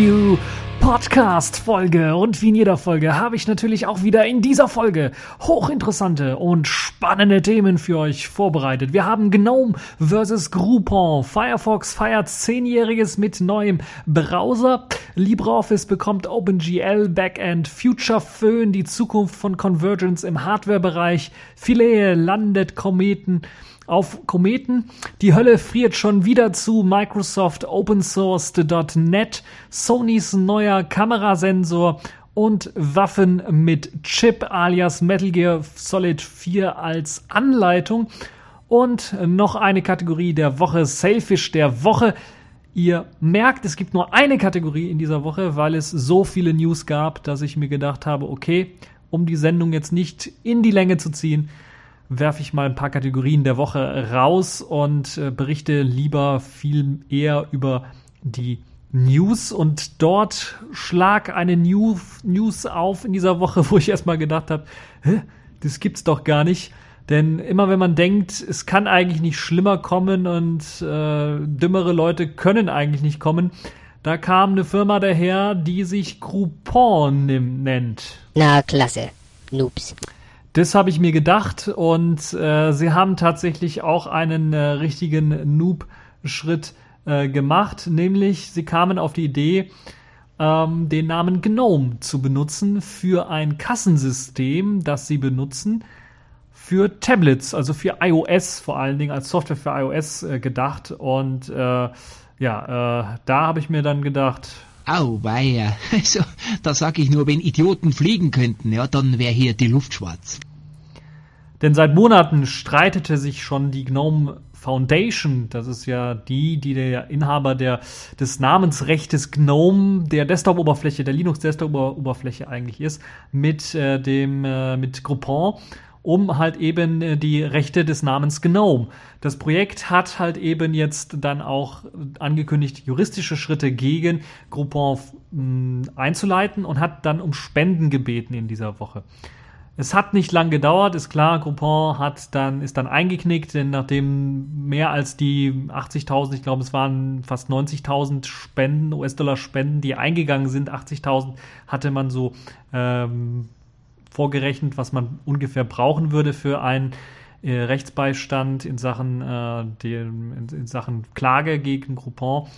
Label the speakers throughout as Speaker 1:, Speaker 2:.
Speaker 1: TagView Podcast Folge und wie in jeder Folge habe ich natürlich auch wieder in dieser Folge hochinteressante und spannende Themen für euch vorbereitet. Wir haben GNOME versus Groupon. Firefox feiert zehnjähriges mit neuem Browser. LibreOffice bekommt OpenGL Backend. Future Föhn, die Zukunft von Convergence im Hardwarebereich. Philae landet Kometen auf Kometen. Die Hölle friert schon wieder zu. Microsoft OpenSourced.net, Sonys neuer Kamerasensor und Waffen mit Chip alias Metal Gear Solid 4 als Anleitung. Und noch eine Kategorie der Woche, Sailfish der Woche. Ihr merkt, es gibt nur eine Kategorie in dieser Woche, weil es so viele News gab, dass ich mir gedacht habe, okay, um die Sendung jetzt nicht in die Länge zu ziehen, werfe ich mal ein paar Kategorien der Woche raus und äh, berichte lieber viel eher über die News und dort schlag eine New News auf in dieser Woche, wo ich erstmal gedacht habe, das gibt's doch gar nicht. Denn immer wenn man denkt, es kann eigentlich nicht schlimmer kommen und äh, dümmere Leute können eigentlich nicht kommen, da kam eine Firma daher, die sich Groupon nennt.
Speaker 2: Na, klasse. Noobs.
Speaker 1: Das habe ich mir gedacht und äh, sie haben tatsächlich auch einen äh, richtigen Noob-Schritt äh, gemacht, nämlich sie kamen auf die Idee, ähm, den Namen GNOME zu benutzen für ein Kassensystem, das sie benutzen für Tablets, also für iOS vor allen Dingen als Software für iOS äh, gedacht. Und äh, ja, äh, da habe ich mir dann gedacht,
Speaker 3: Auweia. Also, da sag ich nur, wenn Idioten fliegen könnten, ja, dann wäre hier die Luft schwarz.
Speaker 1: Denn seit Monaten streitete sich schon die GNOME Foundation, das ist ja die, die der Inhaber der, des Namensrechtes GNOME, der Desktop-Oberfläche, der Linux-Desktop-Oberfläche eigentlich ist, mit äh, dem, äh, mit Groupon um halt eben äh, die Rechte des Namens GNOME. Das Projekt hat halt eben jetzt dann auch angekündigt, juristische Schritte gegen Groupon mh, einzuleiten und hat dann um Spenden gebeten in dieser Woche. Es hat nicht lang gedauert, ist klar, Groupon hat dann, ist dann eingeknickt, denn nachdem mehr als die 80.000, ich glaube es waren fast 90.000 Spenden, US-Dollar Spenden, die eingegangen sind, 80.000 hatte man so ähm, vorgerechnet, was man ungefähr brauchen würde für einen äh, Rechtsbeistand in Sachen, äh, dem, in, in, Sachen Klage gegen Groupon.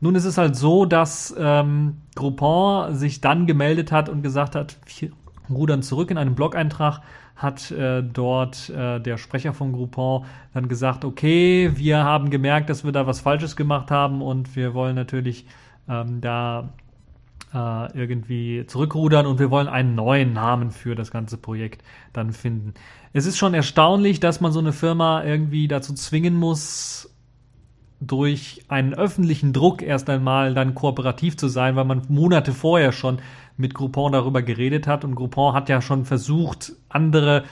Speaker 1: Nun ist es halt so, dass ähm, Groupon sich dann gemeldet hat und gesagt hat, wir rudern zurück in einem Blog-Eintrag, hat äh, dort äh, der Sprecher von Groupon dann gesagt, okay, wir haben gemerkt, dass wir da was Falsches gemacht haben und wir wollen natürlich ähm, da äh, irgendwie zurückrudern und wir wollen einen neuen Namen für das ganze Projekt dann finden. Es ist schon erstaunlich, dass man so eine Firma irgendwie dazu zwingen muss, durch einen öffentlichen Druck erst einmal dann kooperativ zu sein, weil man Monate vorher schon mit Groupon darüber geredet hat und Groupon hat ja schon versucht, andere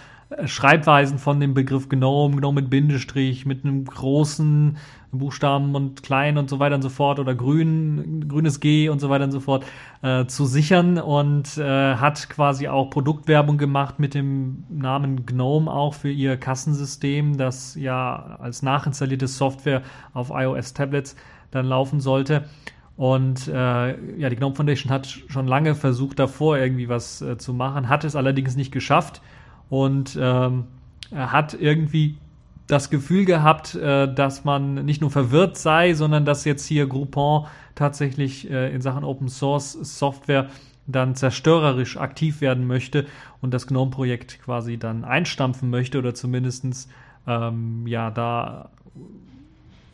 Speaker 1: Schreibweisen von dem Begriff Gnome, Gnome mit Bindestrich, mit einem großen Buchstaben und klein und so weiter und so fort oder grün, grünes G und so weiter und so fort äh, zu sichern und äh, hat quasi auch Produktwerbung gemacht mit dem Namen Gnome auch für ihr Kassensystem, das ja als nachinstallierte Software auf iOS-Tablets dann laufen sollte. Und äh, ja, die Gnome Foundation hat schon lange versucht, davor irgendwie was äh, zu machen, hat es allerdings nicht geschafft und ähm, hat irgendwie das Gefühl gehabt, äh, dass man nicht nur verwirrt sei, sondern dass jetzt hier Groupon tatsächlich äh, in Sachen Open Source Software dann zerstörerisch aktiv werden möchte und das GNOME-Projekt quasi dann einstampfen möchte oder zumindestens ähm, ja da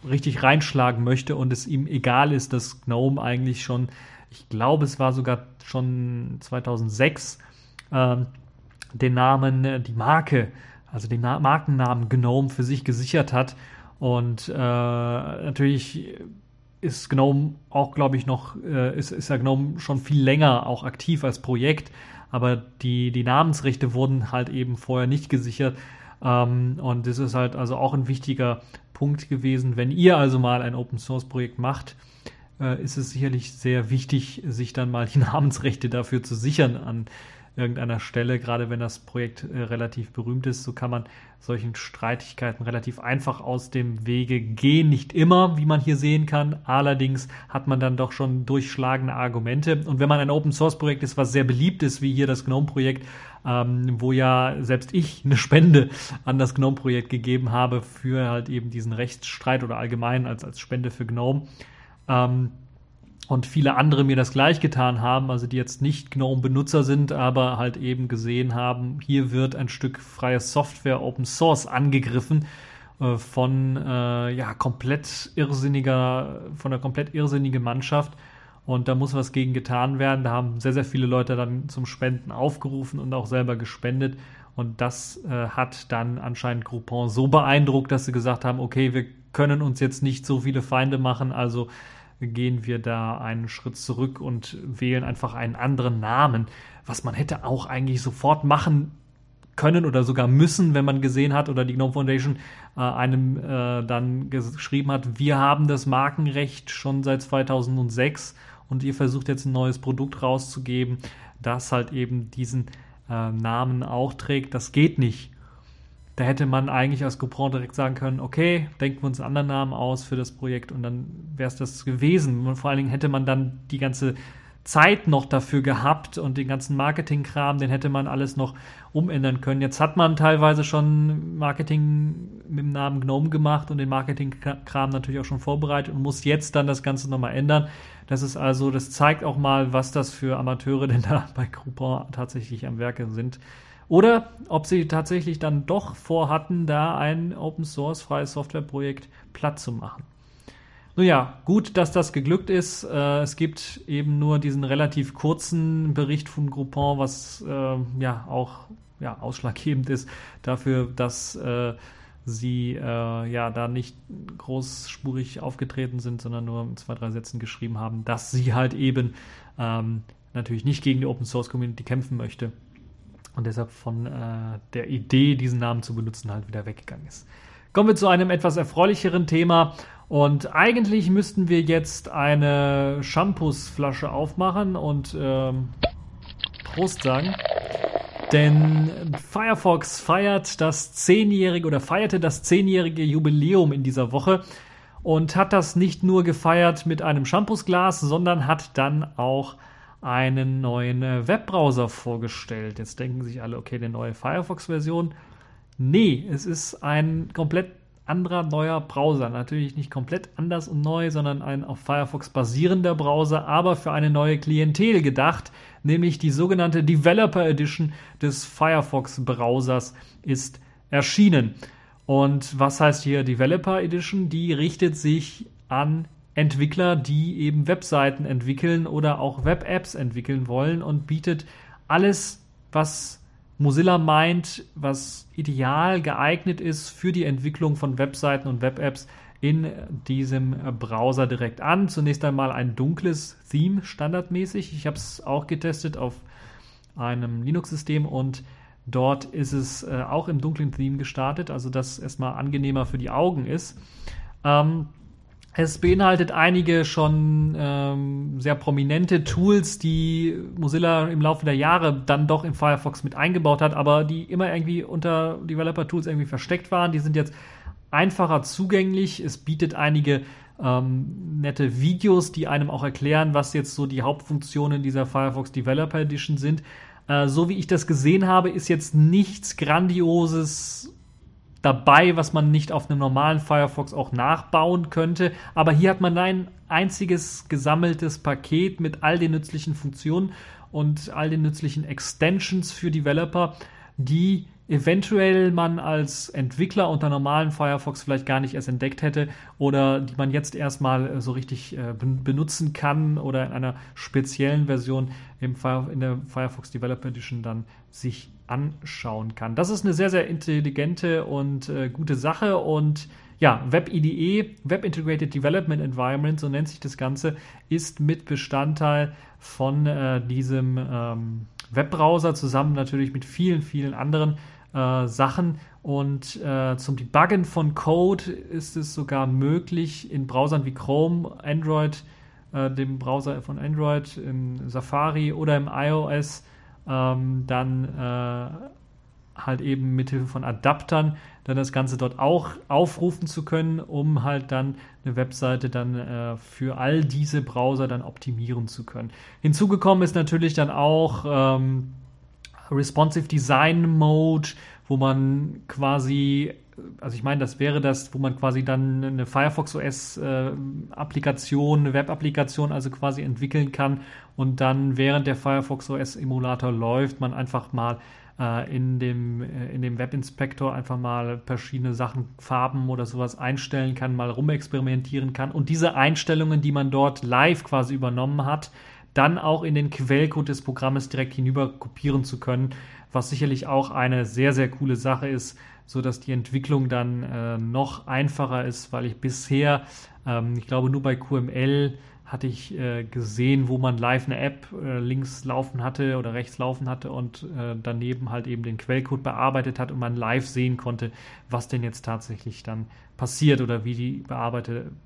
Speaker 1: richtig reinschlagen möchte und es ihm egal ist, dass GNOME eigentlich schon, ich glaube, es war sogar schon 2006 ähm, den Namen, äh, die Marke, also den Na Markennamen Gnome für sich gesichert hat. Und äh, natürlich ist Gnome auch, glaube ich, noch, äh, ist, ist ja Gnome schon viel länger auch aktiv als Projekt, aber die, die Namensrechte wurden halt eben vorher nicht gesichert. Ähm, und das ist halt also auch ein wichtiger Punkt gewesen. Wenn ihr also mal ein Open Source Projekt macht, äh, ist es sicherlich sehr wichtig, sich dann mal die Namensrechte dafür zu sichern an irgendeiner Stelle, gerade wenn das Projekt äh, relativ berühmt ist. So kann man solchen Streitigkeiten relativ einfach aus dem Wege gehen. Nicht immer, wie man hier sehen kann. Allerdings hat man dann doch schon durchschlagende Argumente. Und wenn man ein Open Source Projekt ist, was sehr beliebt ist, wie hier das GNOME Projekt, ähm, wo ja selbst ich eine Spende an das GNOME Projekt gegeben habe für halt eben diesen Rechtsstreit oder allgemein als, als Spende für GNOME. Ähm, und viele andere mir das gleich getan haben, also die jetzt nicht GNOME-Benutzer sind, aber halt eben gesehen haben, hier wird ein Stück freie Software Open Source angegriffen äh, von äh, ja komplett irrsinniger, von einer komplett irrsinnigen Mannschaft. Und da muss was gegen getan werden. Da haben sehr, sehr viele Leute dann zum Spenden aufgerufen und auch selber gespendet. Und das äh, hat dann anscheinend Groupon so beeindruckt, dass sie gesagt haben, okay, wir können uns jetzt nicht so viele Feinde machen, also gehen wir da einen Schritt zurück und wählen einfach einen anderen Namen, was man hätte auch eigentlich sofort machen können oder sogar müssen, wenn man gesehen hat oder die GNOME Foundation äh, einem äh, dann geschrieben hat, wir haben das Markenrecht schon seit 2006 und ihr versucht jetzt ein neues Produkt rauszugeben, das halt eben diesen äh, Namen auch trägt. Das geht nicht. Da hätte man eigentlich als Coupon direkt sagen können, okay, denken wir uns einen anderen Namen aus für das Projekt und dann wäre es das gewesen. Und vor allen Dingen hätte man dann die ganze Zeit noch dafür gehabt und den ganzen Marketingkram, den hätte man alles noch umändern können. Jetzt hat man teilweise schon Marketing mit dem Namen Gnome gemacht und den Marketingkram natürlich auch schon vorbereitet und muss jetzt dann das Ganze nochmal ändern. Das ist also, das zeigt auch mal, was das für Amateure denn da bei Groupon tatsächlich am Werke sind. Oder ob sie tatsächlich dann doch vorhatten, da ein Open Source freies Softwareprojekt platt zu machen. Nun ja, gut, dass das geglückt ist. Äh, es gibt eben nur diesen relativ kurzen Bericht von Groupon, was äh, ja auch ja, ausschlaggebend ist dafür, dass äh, sie äh, ja da nicht großspurig aufgetreten sind, sondern nur in zwei, drei Sätzen geschrieben haben, dass sie halt eben ähm, natürlich nicht gegen die Open Source Community kämpfen möchte und deshalb von äh, der Idee, diesen Namen zu benutzen, halt wieder weggegangen ist. Kommen wir zu einem etwas erfreulicheren Thema. Und eigentlich müssten wir jetzt eine Shampoosflasche aufmachen und ähm, Prost sagen. Denn Firefox feiert das zehnjährige oder feierte das zehnjährige Jubiläum in dieser Woche und hat das nicht nur gefeiert mit einem Shampoosglas, sondern hat dann auch einen neuen äh, Webbrowser vorgestellt. Jetzt denken sich alle, okay, eine neue Firefox-Version. Nee, es ist ein komplett anderer neuer Browser. Natürlich nicht komplett anders und neu, sondern ein auf Firefox basierender Browser, aber für eine neue Klientel gedacht, nämlich die sogenannte Developer Edition des Firefox Browsers ist erschienen. Und was heißt hier Developer Edition? Die richtet sich an Entwickler, die eben Webseiten entwickeln oder auch Web-Apps entwickeln wollen und bietet alles, was Mozilla meint, was ideal geeignet ist für die Entwicklung von Webseiten und Web-Apps in diesem Browser direkt an. Zunächst einmal ein dunkles Theme standardmäßig. Ich habe es auch getestet auf einem Linux-System und dort ist es äh, auch im dunklen Theme gestartet, also das erstmal angenehmer für die Augen ist. Ähm, es beinhaltet einige schon ähm, sehr prominente Tools, die Mozilla im Laufe der Jahre dann doch in Firefox mit eingebaut hat, aber die immer irgendwie unter Developer Tools irgendwie versteckt waren. Die sind jetzt einfacher zugänglich. Es bietet einige ähm, nette Videos, die einem auch erklären, was jetzt so die Hauptfunktionen dieser Firefox Developer Edition sind. Äh, so wie ich das gesehen habe, ist jetzt nichts Grandioses dabei, was man nicht auf einem normalen Firefox auch nachbauen könnte. Aber hier hat man ein einziges gesammeltes Paket mit all den nützlichen Funktionen und all den nützlichen Extensions für Developer, die eventuell man als Entwickler unter normalen Firefox vielleicht gar nicht erst entdeckt hätte oder die man jetzt erstmal äh, so richtig äh, benutzen kann oder in einer speziellen Version im in der Firefox Developer Edition dann sich anschauen kann. Das ist eine sehr, sehr intelligente und äh, gute Sache und ja, WebIDE, Web Integrated Development Environment, so nennt sich das Ganze, ist mit Bestandteil von äh, diesem ähm, Webbrowser zusammen natürlich mit vielen, vielen anderen äh, Sachen. Und äh, zum Debuggen von Code ist es sogar möglich in Browsern wie Chrome, Android, äh, dem Browser von Android, im Safari oder im iOS ähm, dann äh, halt eben mithilfe von Adaptern dann das Ganze dort auch aufrufen zu können, um halt dann eine Webseite dann äh, für all diese Browser dann optimieren zu können. Hinzugekommen ist natürlich dann auch ähm, Responsive Design Mode, wo man quasi also ich meine, das wäre das, wo man quasi dann eine Firefox OS äh, eine Web-Applikation also quasi entwickeln kann und dann während der Firefox OS Emulator läuft, man einfach mal äh, in dem, äh, in dem Webinspektor einfach mal verschiedene Sachen, Farben oder sowas einstellen kann, mal rumexperimentieren kann und diese Einstellungen, die man dort live quasi übernommen hat, dann auch in den Quellcode des Programmes direkt hinüber kopieren zu können, was sicherlich auch eine sehr, sehr coole Sache ist, so dass die Entwicklung dann äh, noch einfacher ist, weil ich bisher, ähm, ich glaube, nur bei QML hatte ich äh, gesehen, wo man live eine App äh, links laufen hatte oder rechts laufen hatte und äh, daneben halt eben den Quellcode bearbeitet hat und man live sehen konnte, was denn jetzt tatsächlich dann passiert oder wie die,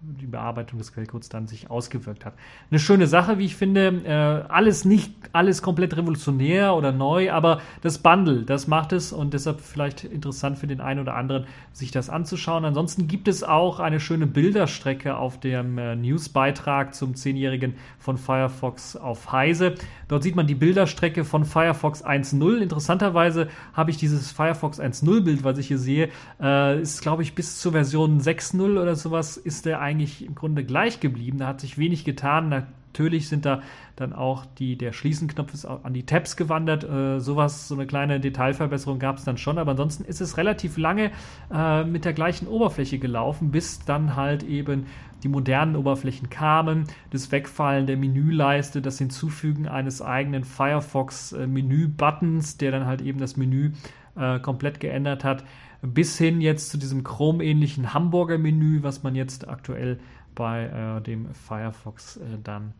Speaker 1: die Bearbeitung des Quellcodes dann sich ausgewirkt hat. Eine schöne Sache, wie ich finde. Äh, alles nicht alles komplett revolutionär oder neu, aber das Bundle, das macht es und deshalb vielleicht interessant für den einen oder anderen, sich das anzuschauen. Ansonsten gibt es auch eine schöne Bilderstrecke auf dem äh, Newsbeitrag zum 10-jährigen von Firefox auf Heise. Dort sieht man die Bilderstrecke von Firefox 1.0. Interessanterweise habe ich dieses Firefox 1.0 Bild, was ich hier sehe, äh, ist glaube ich bis zur Version Version 6.0 oder sowas ist der eigentlich im Grunde gleich geblieben. Da hat sich wenig getan. Natürlich sind da dann auch die, der Schließenknopf ist an die Tabs gewandert. Äh, sowas, so eine kleine Detailverbesserung gab es dann schon, aber ansonsten ist es relativ lange äh, mit der gleichen Oberfläche gelaufen, bis dann halt eben die modernen Oberflächen kamen, das Wegfallen der Menüleiste, das Hinzufügen eines eigenen Firefox-Menü-Buttons, der dann halt eben das Menü äh, komplett geändert hat bis hin jetzt zu diesem Chrome-ähnlichen Hamburger-Menü, was man jetzt aktuell bei äh, dem Firefox äh, dann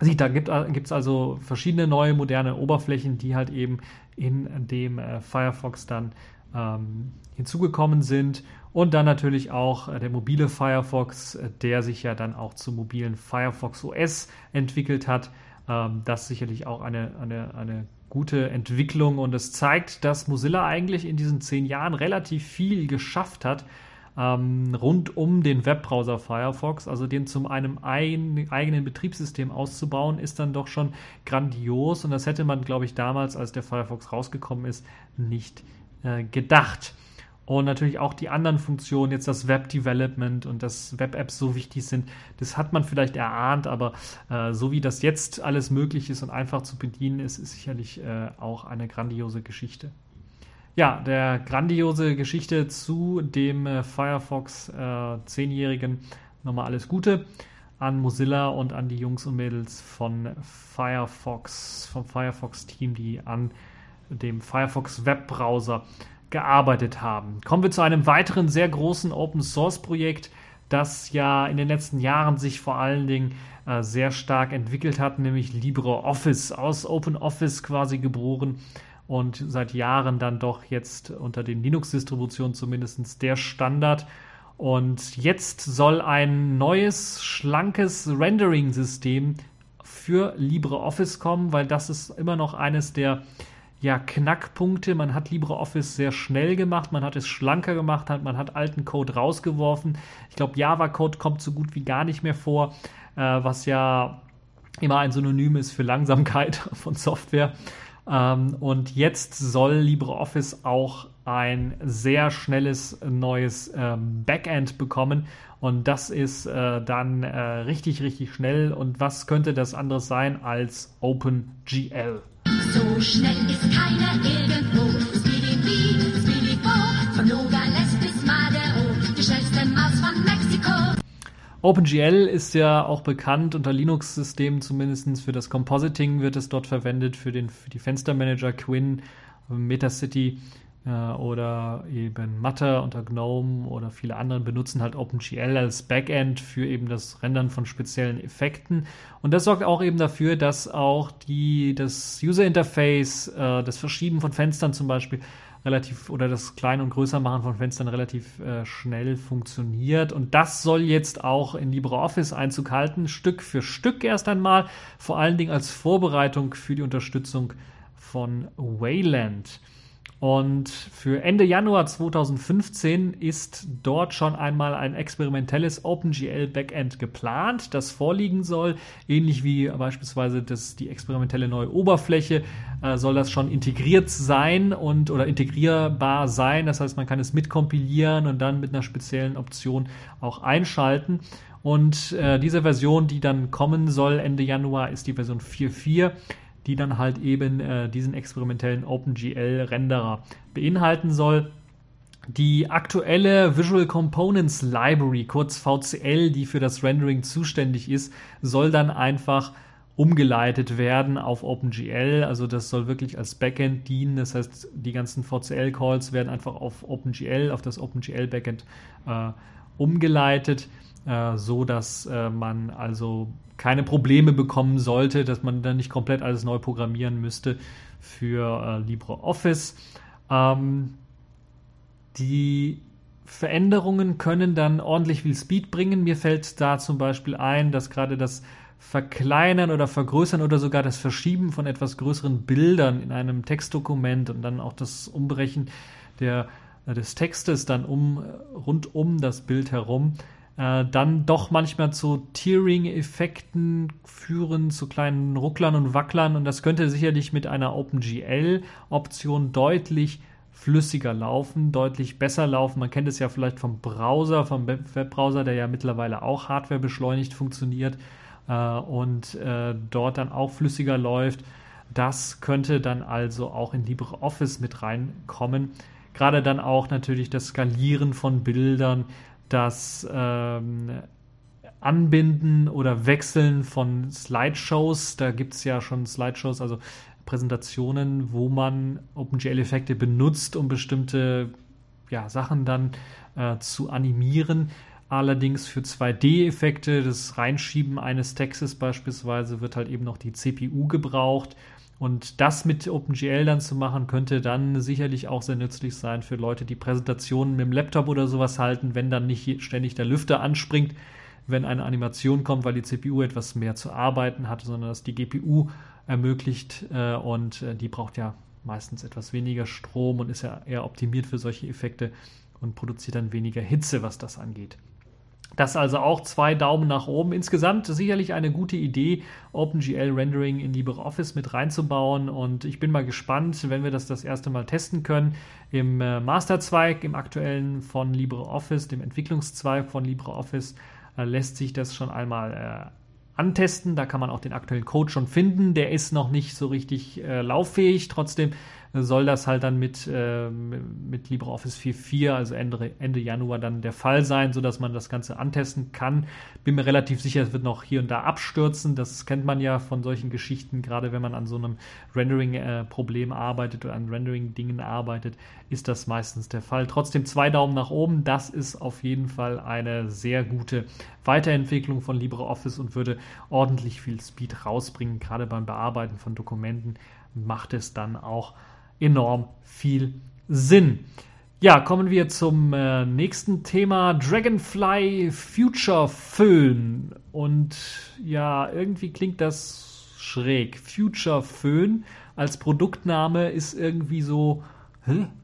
Speaker 1: sieht. Da gibt es also verschiedene neue moderne Oberflächen, die halt eben in dem äh, Firefox dann ähm, hinzugekommen sind. Und dann natürlich auch äh, der mobile Firefox, äh, der sich ja dann auch zum mobilen Firefox OS entwickelt hat. Ähm, das sicherlich auch eine, eine, eine gute Entwicklung. Und es zeigt, dass Mozilla eigentlich in diesen zehn Jahren relativ viel geschafft hat ähm, rund um den Webbrowser Firefox, also den zum einem ein, eigenen Betriebssystem auszubauen, ist dann doch schon grandios. Und das hätte man, glaube ich, damals, als der Firefox rausgekommen ist, nicht äh, gedacht und natürlich auch die anderen Funktionen, jetzt das Web Development und dass Web-Apps so wichtig sind, das hat man vielleicht erahnt, aber äh, so wie das jetzt alles möglich ist und einfach zu bedienen ist, ist sicherlich äh, auch eine grandiose Geschichte. Ja, der grandiose Geschichte zu dem äh, Firefox 10-jährigen äh, nochmal alles Gute an Mozilla und an die Jungs und Mädels von Firefox, vom Firefox-Team, die an dem Firefox Webbrowser gearbeitet haben. Kommen wir zu einem weiteren sehr großen Open Source Projekt, das ja in den letzten Jahren sich vor allen Dingen äh, sehr stark entwickelt hat, nämlich LibreOffice, aus OpenOffice quasi geboren und seit Jahren dann doch jetzt unter den Linux-Distributionen zumindest der Standard. Und jetzt soll ein neues, schlankes Rendering-System für LibreOffice kommen, weil das ist immer noch eines der ja, Knackpunkte. Man hat LibreOffice sehr schnell gemacht, man hat es schlanker gemacht, man hat alten Code rausgeworfen. Ich glaube, Java-Code kommt so gut wie gar nicht mehr vor, äh, was ja immer ein Synonym ist für Langsamkeit von Software. Ähm, und jetzt soll LibreOffice auch ein sehr schnelles neues ähm, Backend bekommen. Und das ist äh, dann äh, richtig, richtig schnell. Und was könnte das anderes sein als OpenGL? So schnell ist keiner irgendwo. Speedy Speedy Bo, von Nogales bis Madero, die schnellste Maus von Mexiko. OpenGL ist ja auch bekannt unter Linux-Systemen zumindest für das Compositing wird es dort verwendet, für, den, für die Fenstermanager Quinn, Metacity oder eben Matter unter GNOME oder viele andere benutzen halt OpenGL als Backend für eben das Rendern von speziellen Effekten. Und das sorgt auch eben dafür, dass auch die, das User Interface, äh, das Verschieben von Fenstern zum Beispiel, relativ oder das Klein- und Größermachen von Fenstern relativ äh, schnell funktioniert. Und das soll jetzt auch in LibreOffice Einzug halten, Stück für Stück erst einmal, vor allen Dingen als Vorbereitung für die Unterstützung von Wayland. Und für Ende Januar 2015 ist dort schon einmal ein experimentelles OpenGL Backend geplant, das vorliegen soll. Ähnlich wie beispielsweise das, die experimentelle neue Oberfläche äh, soll das schon integriert sein und oder integrierbar sein. Das heißt, man kann es mitkompilieren und dann mit einer speziellen Option auch einschalten. Und äh, diese Version, die dann kommen soll Ende Januar, ist die Version 4.4 die dann halt eben äh, diesen experimentellen OpenGL-Renderer beinhalten soll. Die aktuelle Visual Components Library, kurz VCL, die für das Rendering zuständig ist, soll dann einfach umgeleitet werden auf OpenGL. Also das soll wirklich als Backend dienen. Das heißt, die ganzen VCL-Calls werden einfach auf OpenGL, auf das OpenGL-Backend äh, umgeleitet, äh, so dass äh, man also keine Probleme bekommen sollte, dass man dann nicht komplett alles neu programmieren müsste für äh, LibreOffice. Ähm, die Veränderungen können dann ordentlich viel Speed bringen. Mir fällt da zum Beispiel ein, dass gerade das Verkleinern oder Vergrößern oder sogar das Verschieben von etwas größeren Bildern in einem Textdokument und dann auch das Umbrechen der, des Textes dann um, rund um das Bild herum äh, dann doch manchmal zu Tearing-Effekten führen, zu kleinen Rucklern und Wacklern. Und das könnte sicherlich mit einer OpenGL-Option deutlich flüssiger laufen, deutlich besser laufen. Man kennt es ja vielleicht vom Browser, vom Webbrowser, der ja mittlerweile auch Hardware beschleunigt funktioniert äh, und äh, dort dann auch flüssiger läuft. Das könnte dann also auch in LibreOffice mit reinkommen. Gerade dann auch natürlich das Skalieren von Bildern, das ähm, Anbinden oder Wechseln von Slideshows. Da gibt es ja schon Slideshows, also Präsentationen, wo man OpenGL-Effekte benutzt, um bestimmte ja, Sachen dann äh, zu animieren. Allerdings für 2D-Effekte, das Reinschieben eines Textes beispielsweise, wird halt eben noch die CPU gebraucht. Und das mit OpenGL dann zu machen, könnte dann sicherlich auch sehr nützlich sein für Leute, die Präsentationen mit dem Laptop oder sowas halten, wenn dann nicht ständig der Lüfter anspringt, wenn eine Animation kommt, weil die CPU etwas mehr zu arbeiten hat, sondern dass die GPU ermöglicht äh, und äh, die braucht ja meistens etwas weniger Strom und ist ja eher optimiert für solche Effekte und produziert dann weniger Hitze, was das angeht. Das also auch zwei Daumen nach oben. Insgesamt sicherlich eine gute Idee, OpenGL Rendering in LibreOffice mit reinzubauen. Und ich bin mal gespannt, wenn wir das das erste Mal testen können. Im äh, Masterzweig, im aktuellen von LibreOffice, dem Entwicklungszweig von LibreOffice, äh, lässt sich das schon einmal äh, antesten. Da kann man auch den aktuellen Code schon finden. Der ist noch nicht so richtig äh, lauffähig. Trotzdem soll das halt dann mit, äh, mit LibreOffice 4.4, also Ende, Ende Januar dann der Fall sein, sodass man das Ganze antesten kann. Bin mir relativ sicher, es wird noch hier und da abstürzen. Das kennt man ja von solchen Geschichten, gerade wenn man an so einem Rendering-Problem äh, arbeitet oder an Rendering-Dingen arbeitet, ist das meistens der Fall. Trotzdem zwei Daumen nach oben. Das ist auf jeden Fall eine sehr gute Weiterentwicklung von LibreOffice und würde ordentlich viel Speed rausbringen, gerade beim Bearbeiten von Dokumenten macht es dann auch enorm viel Sinn. Ja, kommen wir zum äh, nächsten Thema. Dragonfly Future Föhn. Und ja, irgendwie klingt das schräg. Future Föhn als Produktname ist irgendwie so. Hä?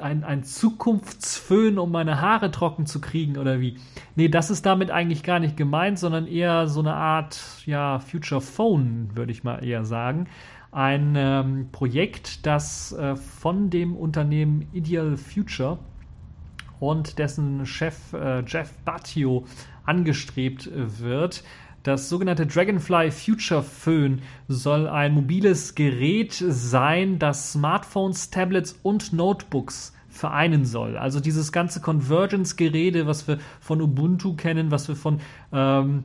Speaker 1: Ein, ein Zukunftsföhn, um meine Haare trocken zu kriegen oder wie? Nee, das ist damit eigentlich gar nicht gemeint, sondern eher so eine Art, ja, Future Phone, würde ich mal eher sagen ein ähm, Projekt, das äh, von dem Unternehmen Ideal Future und dessen Chef äh, Jeff Battio angestrebt äh, wird. Das sogenannte Dragonfly Future Phone soll ein mobiles Gerät sein, das Smartphones, Tablets und Notebooks vereinen soll. Also dieses ganze Convergence-Gerede, was wir von Ubuntu kennen, was wir von ähm,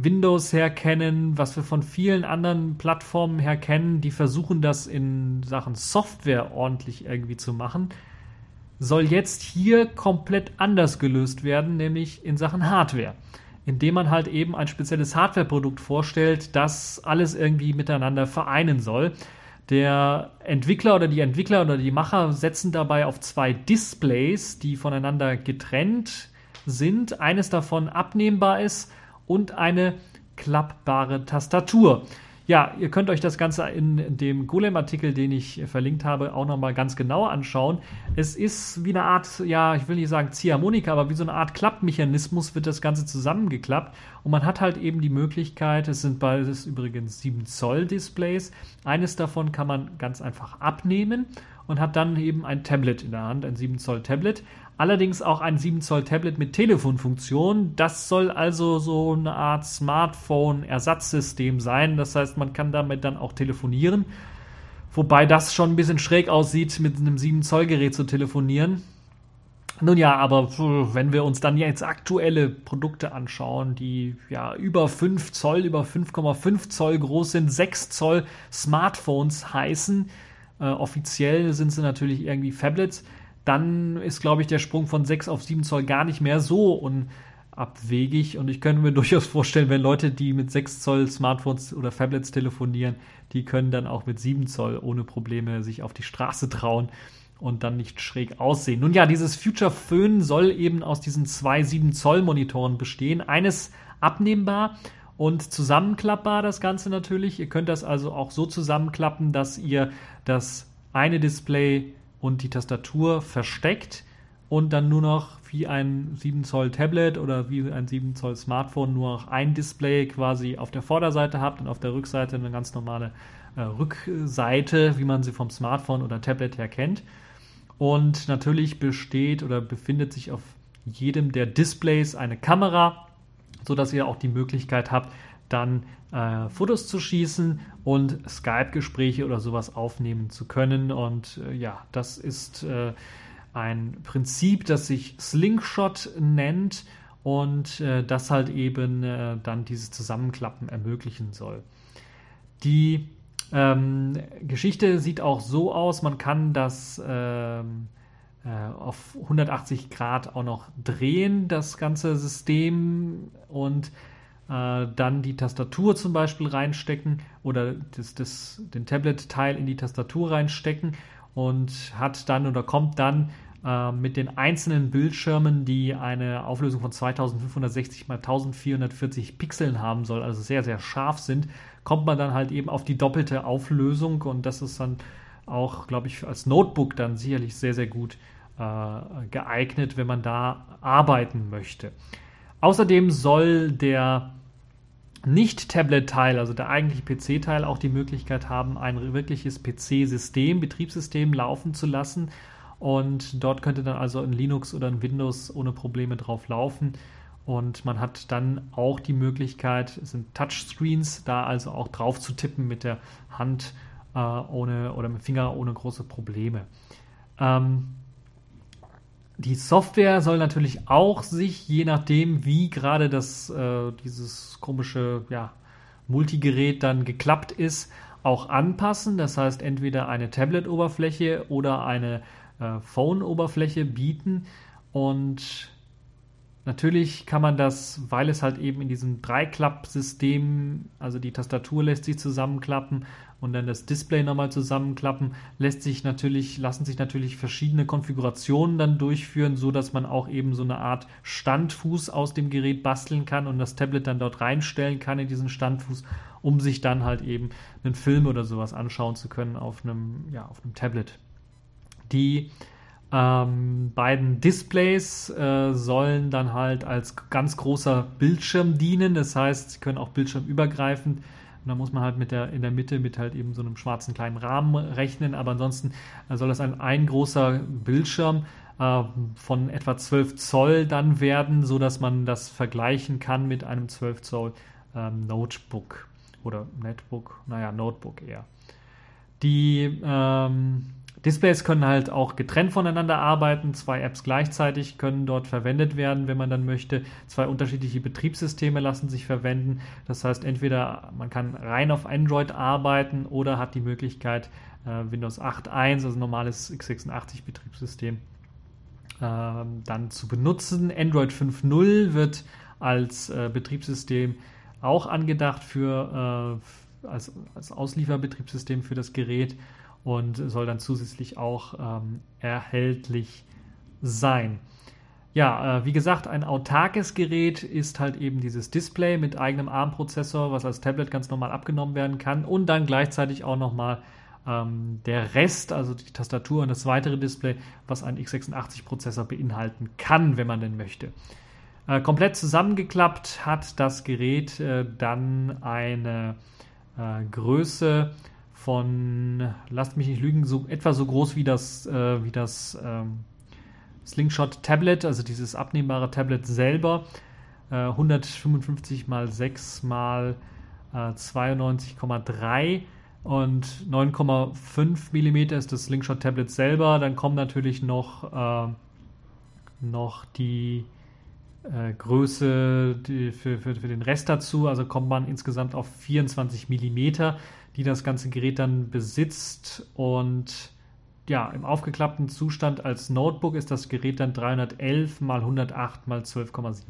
Speaker 1: Windows her kennen, was wir von vielen anderen Plattformen her kennen, die versuchen das in Sachen Software ordentlich irgendwie zu machen, soll jetzt hier komplett anders gelöst werden, nämlich in Sachen Hardware. Indem man halt eben ein spezielles Hardware-Produkt vorstellt, das alles irgendwie miteinander vereinen soll. Der Entwickler oder die Entwickler oder die Macher setzen dabei auf zwei Displays, die voneinander getrennt sind. Eines davon abnehmbar ist und eine klappbare Tastatur. ja, ihr könnt euch das Ganze in dem Golem-Artikel, den ich verlinkt habe, auch nochmal ganz genau anschauen. Es ist wie eine Art, ja, ich will nicht sagen Ziehharmonika, aber wie so eine Art Klappmechanismus wird das Ganze zusammengeklappt. Und man hat halt eben die Möglichkeit, es sind beides übrigens 7 Zoll Displays. Eines davon kann man ganz einfach abnehmen und hat dann eben ein Tablet in der Hand, ein 7 Zoll Tablet. Allerdings auch ein 7 Zoll Tablet mit Telefonfunktion. Das soll also so eine Art Smartphone-Ersatzsystem sein. Das heißt, man kann damit dann auch telefonieren. Wobei das schon ein bisschen schräg aussieht, mit einem 7 Zoll Gerät zu telefonieren. Nun ja, aber wenn wir uns dann jetzt aktuelle Produkte anschauen, die ja über 5 Zoll, über 5,5 Zoll groß sind, 6 Zoll Smartphones heißen, äh, offiziell sind sie natürlich irgendwie Fablets, dann ist, glaube ich, der Sprung von 6 auf 7 Zoll gar nicht mehr so unabwegig. Und ich könnte mir durchaus vorstellen, wenn Leute, die mit 6 Zoll Smartphones oder Tablets telefonieren, die können dann auch mit 7 Zoll ohne Probleme sich auf die Straße trauen und dann nicht schräg aussehen. Nun ja, dieses Future Phone soll eben aus diesen zwei 7 Zoll Monitoren bestehen. Eines abnehmbar und zusammenklappbar das Ganze natürlich. Ihr könnt das also auch so zusammenklappen, dass ihr das eine Display und die Tastatur versteckt und dann nur noch wie ein 7 Zoll Tablet oder wie ein 7 Zoll Smartphone nur noch ein Display quasi auf der Vorderseite habt und auf der Rückseite eine ganz normale äh, Rückseite, wie man sie vom Smartphone oder Tablet her kennt. Und natürlich besteht oder befindet sich auf jedem der Displays eine Kamera, sodass ihr auch die Möglichkeit habt, dann äh, Fotos zu schießen und Skype-Gespräche oder sowas aufnehmen zu können. Und äh, ja, das ist äh, ein Prinzip, das sich Slingshot nennt und äh, das halt eben äh, dann dieses Zusammenklappen ermöglichen soll. Die ähm, Geschichte sieht auch so aus, man kann das ähm, äh, auf 180 Grad auch noch drehen, das ganze System und äh, dann die Tastatur zum Beispiel reinstecken oder das, das, den Tablet-Teil in die Tastatur reinstecken und hat dann oder kommt dann äh, mit den einzelnen Bildschirmen, die eine Auflösung von 2560 x 1440 Pixeln haben soll, also sehr, sehr scharf sind, kommt man dann halt eben auf die doppelte Auflösung und das ist dann auch, glaube ich, als Notebook dann sicherlich sehr, sehr gut äh, geeignet, wenn man da arbeiten möchte. Außerdem soll der nicht-Tablet-Teil, also der eigentliche PC-Teil, auch die Möglichkeit haben, ein wirkliches PC-System, Betriebssystem laufen zu lassen. Und dort könnte dann also ein Linux oder ein Windows ohne Probleme drauf laufen. Und man hat dann auch die Möglichkeit, es sind Touchscreens, da also auch drauf zu tippen mit der Hand äh, ohne oder mit dem Finger ohne große Probleme. Ähm, die Software soll natürlich auch sich, je nachdem, wie gerade das, äh, dieses komische ja, Multigerät dann geklappt ist, auch anpassen. Das heißt, entweder eine Tablet-Oberfläche oder eine äh, Phone-Oberfläche bieten. Und natürlich kann man das, weil es halt eben in diesem Dreiklapp-System, also die Tastatur lässt sich zusammenklappen und dann das Display nochmal zusammenklappen, lässt sich natürlich, lassen sich natürlich verschiedene Konfigurationen dann durchführen, so dass man auch eben so eine Art Standfuß aus dem Gerät basteln kann und das Tablet dann dort reinstellen kann in diesen Standfuß, um sich dann halt eben einen Film oder sowas anschauen zu können auf einem, ja, auf einem Tablet. Die ähm, beiden Displays äh, sollen dann halt als ganz großer Bildschirm dienen. Das heißt, sie können auch bildschirmübergreifend und da muss man halt mit der, in der Mitte mit halt eben so einem schwarzen kleinen Rahmen rechnen. Aber ansonsten äh, soll das ein, ein großer Bildschirm äh, von etwa 12 Zoll dann werden, so dass man das vergleichen kann mit einem 12 Zoll ähm, Notebook oder Netbook, naja, Notebook eher. Die ähm, Displays können halt auch getrennt voneinander arbeiten. Zwei Apps gleichzeitig können dort verwendet werden, wenn man dann möchte. Zwei unterschiedliche Betriebssysteme lassen sich verwenden. Das heißt, entweder man kann rein auf Android arbeiten oder hat die Möglichkeit, äh, Windows 8.1, also normales x86-Betriebssystem, äh, dann zu benutzen. Android 5.0 wird als äh, Betriebssystem auch angedacht für äh, als, als Auslieferbetriebssystem für das Gerät und soll dann zusätzlich auch ähm, erhältlich sein. ja, äh, wie gesagt, ein autarkes Gerät ist halt eben dieses Display mit eigenem ARM-Prozessor, was als Tablet ganz normal abgenommen werden kann und dann gleichzeitig auch nochmal ähm, der Rest, also die Tastatur und das weitere Display, was ein x86-Prozessor beinhalten kann, wenn man denn möchte. Äh, komplett zusammengeklappt hat das Gerät äh, dann eine äh, Größe von, lasst mich nicht lügen, so etwa so groß wie das, äh, wie das ähm, Slingshot Tablet, also dieses abnehmbare Tablet selber. 155 mal 6 mal 92,3 und 9,5 mm ist das Slingshot Tablet selber. Dann kommen natürlich noch, äh, noch die äh, Größe die für, für, für den Rest dazu. Also kommt man insgesamt auf 24 mm, die das ganze Gerät dann besitzt. Und ja, im aufgeklappten Zustand als Notebook ist das Gerät dann 311 mal 108 mal 12,7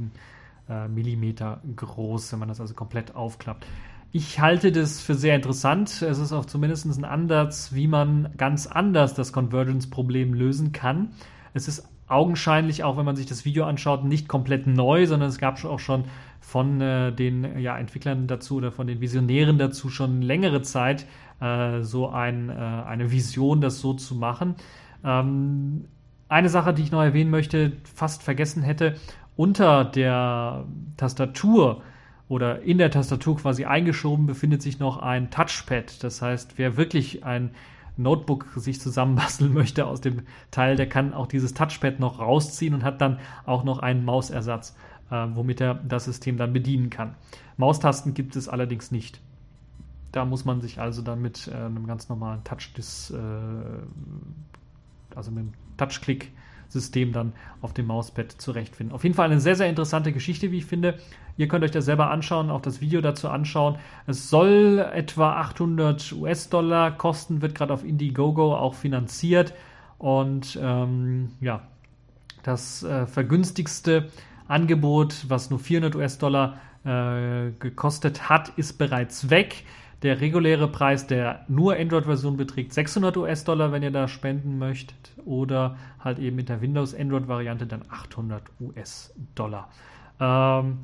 Speaker 1: äh, Millimeter groß, wenn man das also komplett aufklappt. Ich halte das für sehr interessant. Es ist auch zumindest ein Ansatz, wie man ganz anders das Convergence-Problem lösen kann. Es ist augenscheinlich, auch wenn man sich das Video anschaut, nicht komplett neu, sondern es gab auch schon von äh, den ja, Entwicklern dazu oder von den Visionären dazu schon längere Zeit äh, so ein, äh, eine Vision, das so zu machen. Ähm, eine Sache, die ich noch erwähnen möchte, fast vergessen hätte, unter der Tastatur oder in der Tastatur quasi eingeschoben befindet sich noch ein Touchpad. Das heißt, wer wirklich ein Notebook sich zusammenbasteln möchte aus dem Teil, der kann auch dieses Touchpad noch rausziehen und hat dann auch noch einen Mausersatz, äh, womit er das System dann bedienen kann. Maustasten gibt es allerdings nicht. Da muss man sich also dann mit äh, einem ganz normalen Touch, äh, also mit einem Touchklick System dann auf dem Mauspad zurechtfinden. Auf jeden Fall eine sehr, sehr interessante Geschichte, wie ich finde. Ihr könnt euch das selber anschauen, auch das Video dazu anschauen. Es soll etwa 800 US-Dollar kosten, wird gerade auf Indiegogo auch finanziert. Und ähm, ja, das äh, vergünstigste Angebot, was nur 400 US-Dollar äh, gekostet hat, ist bereits weg. Der reguläre Preis der nur Android-Version beträgt 600 US-Dollar, wenn ihr da spenden möchtet. Oder halt eben mit der Windows-Android-Variante dann 800 US-Dollar. Ähm,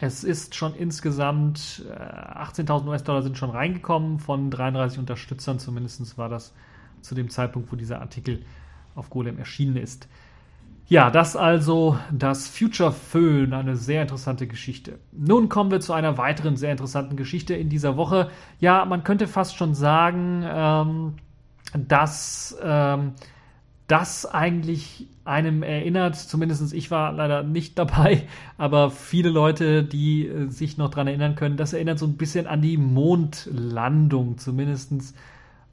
Speaker 1: es ist schon insgesamt äh, 18.000 US-Dollar sind schon reingekommen von 33 Unterstützern. Zumindest war das zu dem Zeitpunkt, wo dieser Artikel auf Golem erschienen ist. Ja, das also das Future Föhn, eine sehr interessante Geschichte. Nun kommen wir zu einer weiteren sehr interessanten Geschichte in dieser Woche. Ja, man könnte fast schon sagen, ähm, dass ähm, das eigentlich einem erinnert, zumindest ich war leider nicht dabei, aber viele Leute, die äh, sich noch daran erinnern können, das erinnert so ein bisschen an die Mondlandung, zumindestens äh,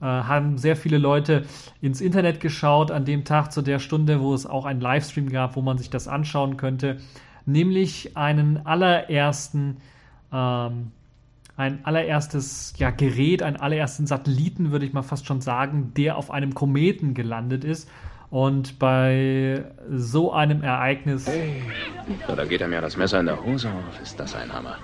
Speaker 1: haben sehr viele Leute ins Internet geschaut an dem Tag zu der Stunde, wo es auch einen Livestream gab, wo man sich das anschauen könnte, nämlich einen allerersten, ähm, ein allererstes ja, Gerät, einen allerersten Satelliten, würde ich mal fast schon sagen, der auf einem Kometen gelandet ist. Und bei so einem Ereignis.
Speaker 4: Hey, da geht er mir das Messer in der Hose auf. Ist das ein Hammer?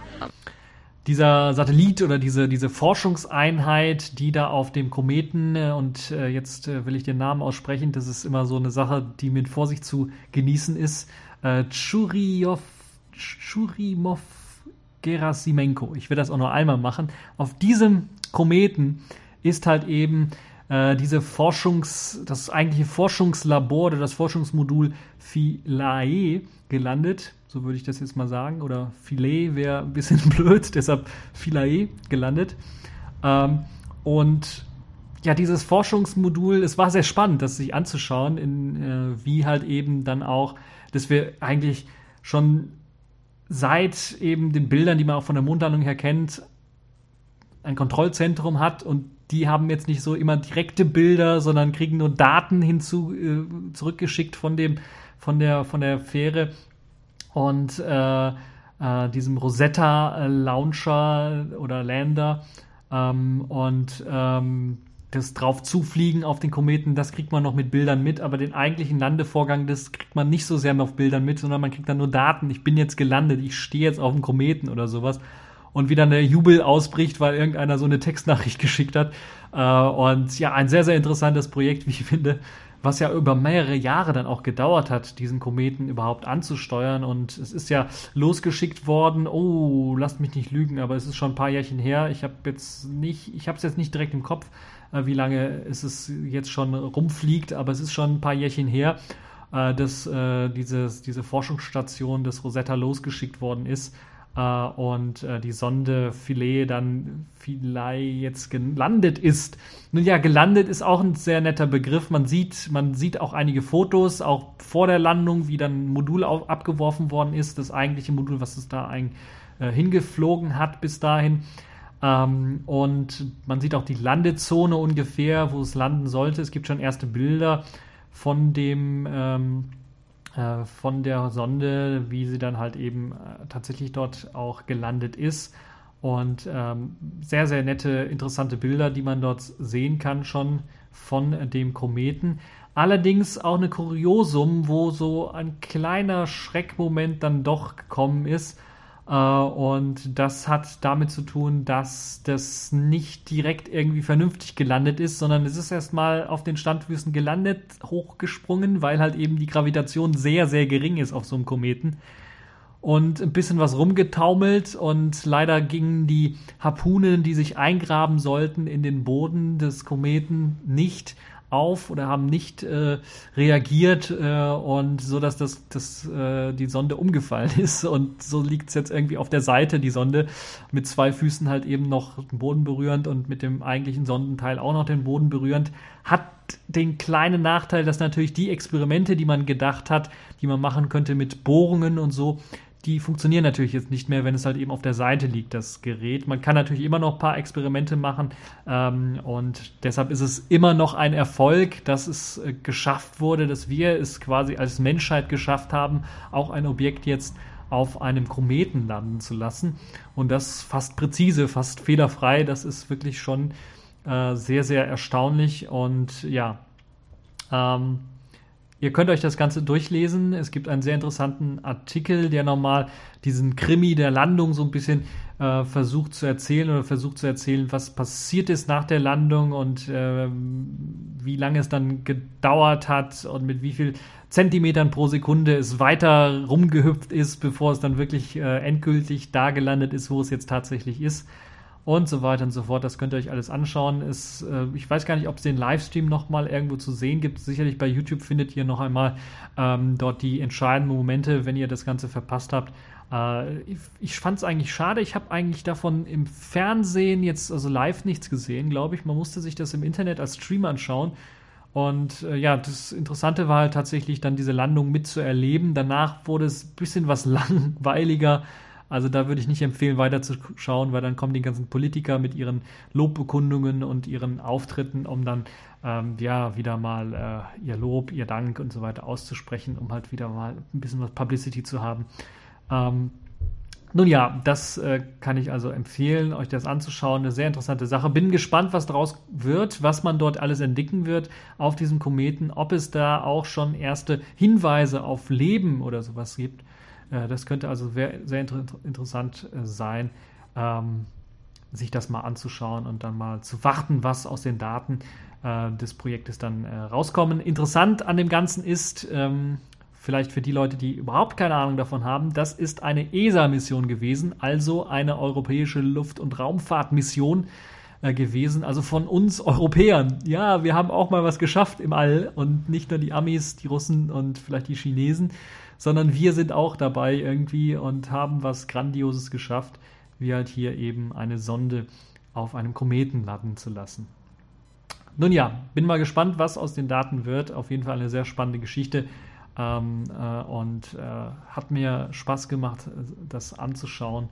Speaker 1: Dieser Satellit oder diese, diese Forschungseinheit, die da auf dem Kometen, äh, und äh, jetzt äh, will ich den Namen aussprechen, das ist immer so eine Sache, die mit Vorsicht zu genießen ist, äh, Churyov, Gerasimenko. Ich will das auch nur einmal machen. Auf diesem Kometen ist halt eben äh, diese Forschungs, das eigentliche Forschungslabor oder das Forschungsmodul Philae gelandet so würde ich das jetzt mal sagen. Oder Filet wäre ein bisschen blöd, deshalb Philae gelandet. Ähm, und ja, dieses Forschungsmodul, es war sehr spannend, das sich anzuschauen, in, äh, wie halt eben dann auch, dass wir eigentlich schon seit eben den Bildern, die man auch von der Mondlandung her kennt, ein Kontrollzentrum hat und die haben jetzt nicht so immer direkte Bilder, sondern kriegen nur Daten hinzu äh, zurückgeschickt von dem von der von der Fähre und äh, äh, diesem Rosetta Launcher oder Lander ähm, und ähm, das drauf zufliegen auf den Kometen, das kriegt man noch mit Bildern mit, aber den eigentlichen Landevorgang, das kriegt man nicht so sehr auf Bildern mit, sondern man kriegt dann nur Daten. Ich bin jetzt gelandet, ich stehe jetzt auf dem Kometen oder sowas. Und wie dann der Jubel ausbricht, weil irgendeiner so eine Textnachricht geschickt hat. Äh, und ja, ein sehr, sehr interessantes Projekt, wie ich finde, was ja über mehrere Jahre dann auch gedauert hat, diesen Kometen überhaupt anzusteuern. Und es ist ja losgeschickt worden. Oh, lasst mich nicht lügen, aber es ist schon ein paar Jährchen her. Ich habe jetzt nicht, ich habe es jetzt nicht direkt im Kopf, äh, wie lange es ist jetzt schon rumfliegt, aber es ist schon ein paar Jährchen her, äh, dass diese Forschungsstation des Rosetta losgeschickt worden ist äh, und äh, die Sonde Philae dann vielleicht jetzt gelandet ist. Nun ja, gelandet ist auch ein sehr netter Begriff. Man sieht, man sieht auch einige Fotos, auch vor der Landung, wie dann ein Modul auf, abgeworfen worden ist, das eigentliche Modul, was es da ein, äh, hingeflogen hat bis dahin. Ähm, und man sieht auch die Landezone ungefähr, wo es landen sollte. Es gibt schon erste Bilder von dem ähm, äh, von der Sonde, wie sie dann halt eben äh, tatsächlich dort auch gelandet ist. Und ähm, sehr, sehr nette, interessante Bilder, die man dort sehen kann schon von dem Kometen. Allerdings auch eine Kuriosum, wo so ein kleiner Schreckmoment dann doch gekommen ist. Äh, und das hat damit zu tun, dass das nicht direkt irgendwie vernünftig gelandet ist, sondern es ist erstmal auf den Standfüßen gelandet, hochgesprungen, weil halt eben die Gravitation sehr, sehr gering ist auf so einem Kometen. Und ein bisschen was rumgetaumelt und leider gingen die Harpunen, die sich eingraben sollten in den Boden des Kometen, nicht auf oder haben nicht äh, reagiert äh, und so, dass das, das, äh, die Sonde umgefallen ist. Und so liegt es jetzt irgendwie auf der Seite, die Sonde mit zwei Füßen halt eben noch den Boden berührend und mit dem eigentlichen Sondenteil auch noch den Boden berührend, hat den kleinen Nachteil, dass natürlich die Experimente, die man gedacht hat, die man machen könnte mit Bohrungen und so, die funktionieren natürlich jetzt nicht mehr, wenn es halt eben auf der Seite liegt, das Gerät. Man kann natürlich immer noch ein paar Experimente machen ähm, und deshalb ist es immer noch ein Erfolg, dass es äh, geschafft wurde, dass wir es quasi als Menschheit geschafft haben, auch ein Objekt jetzt auf einem Kometen landen zu lassen. Und das fast präzise, fast fehlerfrei. Das ist wirklich schon äh, sehr, sehr erstaunlich und ja. Ähm, Ihr könnt euch das Ganze durchlesen. Es gibt einen sehr interessanten Artikel, der nochmal diesen Krimi der Landung so ein bisschen äh, versucht zu erzählen oder versucht zu erzählen, was passiert ist nach der Landung und äh, wie lange es dann gedauert hat und mit wie viel Zentimetern pro Sekunde es weiter rumgehüpft ist, bevor es dann wirklich äh, endgültig da gelandet ist, wo es jetzt tatsächlich ist und so weiter und so fort. Das könnt ihr euch alles anschauen. Es, äh, ich weiß gar nicht, ob es den Livestream noch mal irgendwo zu sehen gibt. Sicherlich bei YouTube findet ihr noch einmal ähm, dort die entscheidenden Momente, wenn ihr das Ganze verpasst habt. Äh, ich, ich fand es eigentlich schade. Ich habe eigentlich davon im Fernsehen jetzt also live nichts gesehen, glaube ich. Man musste sich das im Internet als Stream anschauen. Und äh, ja, das Interessante war halt tatsächlich dann diese Landung mitzuerleben. Danach wurde es ein bisschen was langweiliger also da würde ich nicht empfehlen, weiterzuschauen, weil dann kommen die ganzen Politiker mit ihren Lobbekundungen und ihren Auftritten, um dann ähm, ja wieder mal äh, ihr Lob, ihr Dank und so weiter auszusprechen, um halt wieder mal ein bisschen was Publicity zu haben. Ähm, nun ja, das äh, kann ich also empfehlen, euch das anzuschauen. Eine sehr interessante Sache. Bin gespannt, was daraus wird, was man dort alles entdecken wird auf diesem Kometen, ob es da auch schon erste Hinweise auf Leben oder sowas gibt. Äh, das könnte also sehr, sehr inter interessant äh, sein, ähm, sich das mal anzuschauen und dann mal zu warten, was aus den Daten äh, des Projektes dann äh, rauskommen. Interessant an dem Ganzen ist, ähm, vielleicht für die Leute, die überhaupt keine Ahnung davon haben, das ist eine ESA-Mission gewesen, also eine europäische Luft- und Raumfahrtmission äh, gewesen, also von uns Europäern. Ja, wir haben auch mal was geschafft im All und nicht nur die Amis, die Russen und vielleicht die Chinesen sondern wir sind auch dabei irgendwie und haben was Grandioses geschafft, wie halt hier eben eine Sonde auf einem Kometen landen zu lassen. Nun ja, bin mal gespannt, was aus den Daten wird. Auf jeden Fall eine sehr spannende Geschichte ähm, äh, und äh, hat mir Spaß gemacht, das anzuschauen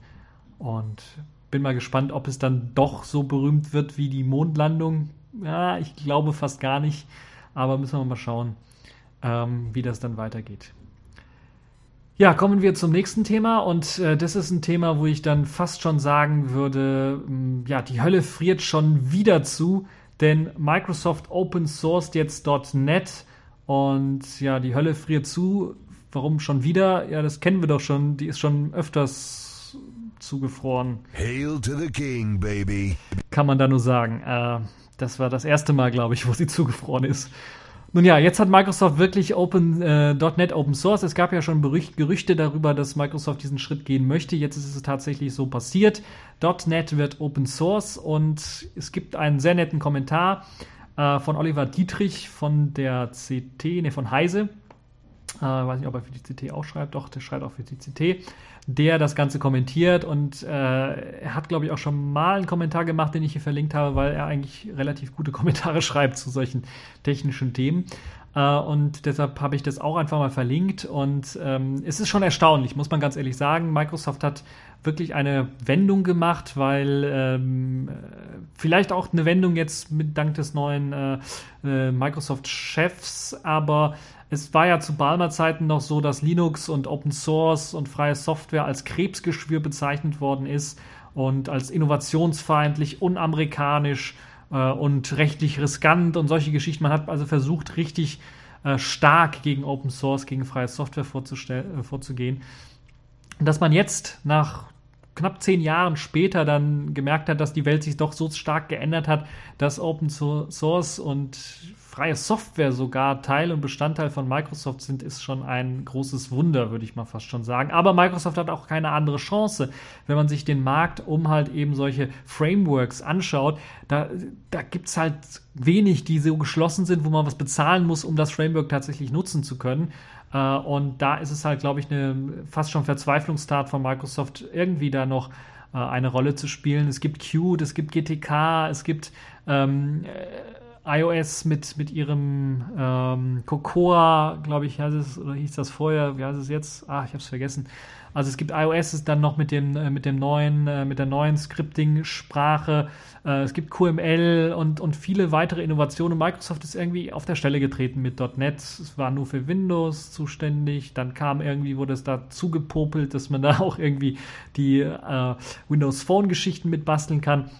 Speaker 1: und bin mal gespannt, ob es dann doch so berühmt wird wie die Mondlandung. Ja, ich glaube fast gar nicht, aber müssen wir mal schauen, ähm, wie das dann weitergeht. Ja, kommen wir zum nächsten Thema und äh, das ist ein Thema, wo ich dann fast schon sagen würde, mh, mm, ja, die Hölle friert schon wieder zu, denn Microsoft open sourced jetzt .NET und ja, die Hölle friert zu. Warum schon wieder? Ja, das kennen wir doch schon, die ist schon öfters zugefroren.
Speaker 5: Hail to the King, baby.
Speaker 1: Kann man da nur sagen. Äh, das war das erste Mal, glaube ich, wo sie zugefroren ist. Nun ja, jetzt hat Microsoft wirklich Open, äh, .NET Open Source. Es gab ja schon Berücht, Gerüchte darüber, dass Microsoft diesen Schritt gehen möchte. Jetzt ist es tatsächlich so passiert. .NET wird Open Source und es gibt einen sehr netten Kommentar äh, von Oliver Dietrich von der CT, ne, von Heise. Äh, weiß nicht, ob er für die CT auch schreibt. Doch, der schreibt auch für die CT der das Ganze kommentiert und äh, er hat, glaube ich, auch schon mal einen Kommentar gemacht, den ich hier verlinkt habe, weil er eigentlich relativ gute Kommentare schreibt zu solchen technischen Themen. Äh, und deshalb habe ich das auch einfach mal verlinkt und ähm, es ist schon erstaunlich, muss man ganz ehrlich sagen. Microsoft hat wirklich eine Wendung gemacht, weil ähm, vielleicht auch eine Wendung jetzt mit dank des neuen äh, äh, Microsoft-Chefs, aber es war ja zu Balmer Zeiten noch so, dass Linux und Open Source und freie Software als Krebsgeschwür bezeichnet worden ist und als innovationsfeindlich, unamerikanisch äh, und rechtlich riskant und solche Geschichten. Man hat also versucht, richtig äh, stark gegen Open Source, gegen freie Software äh, vorzugehen. Dass man jetzt nach knapp zehn Jahren später dann gemerkt hat, dass die Welt sich doch so stark geändert hat, dass Open Source und freie Software sogar Teil und Bestandteil von Microsoft sind, ist schon ein großes Wunder, würde ich mal fast schon sagen. Aber Microsoft hat auch keine andere Chance, wenn man sich den Markt um halt eben solche Frameworks anschaut. Da, da gibt es halt wenig, die so geschlossen sind, wo man was bezahlen muss, um das Framework tatsächlich nutzen zu können. Äh, und da ist es halt, glaube ich, eine fast schon Verzweiflungstat von Microsoft, irgendwie da noch äh, eine Rolle zu spielen. Es gibt Qt, es gibt GTK, es gibt ähm, iOS mit, mit ihrem ähm, Cocoa, glaube ich, heißt es, oder hieß das vorher, wie heißt es jetzt? Ah, ich habe es vergessen. Also es gibt iOS ist dann noch mit dem, äh, mit dem neuen, äh, mit der neuen Scripting-Sprache. Äh, es gibt QML und, und viele weitere Innovationen. Microsoft ist irgendwie auf der Stelle getreten mit .NET. Es war nur für Windows zuständig. Dann kam irgendwie, wurde es da zugepopelt, dass man da auch irgendwie die äh, Windows Phone-Geschichten mitbasteln kann.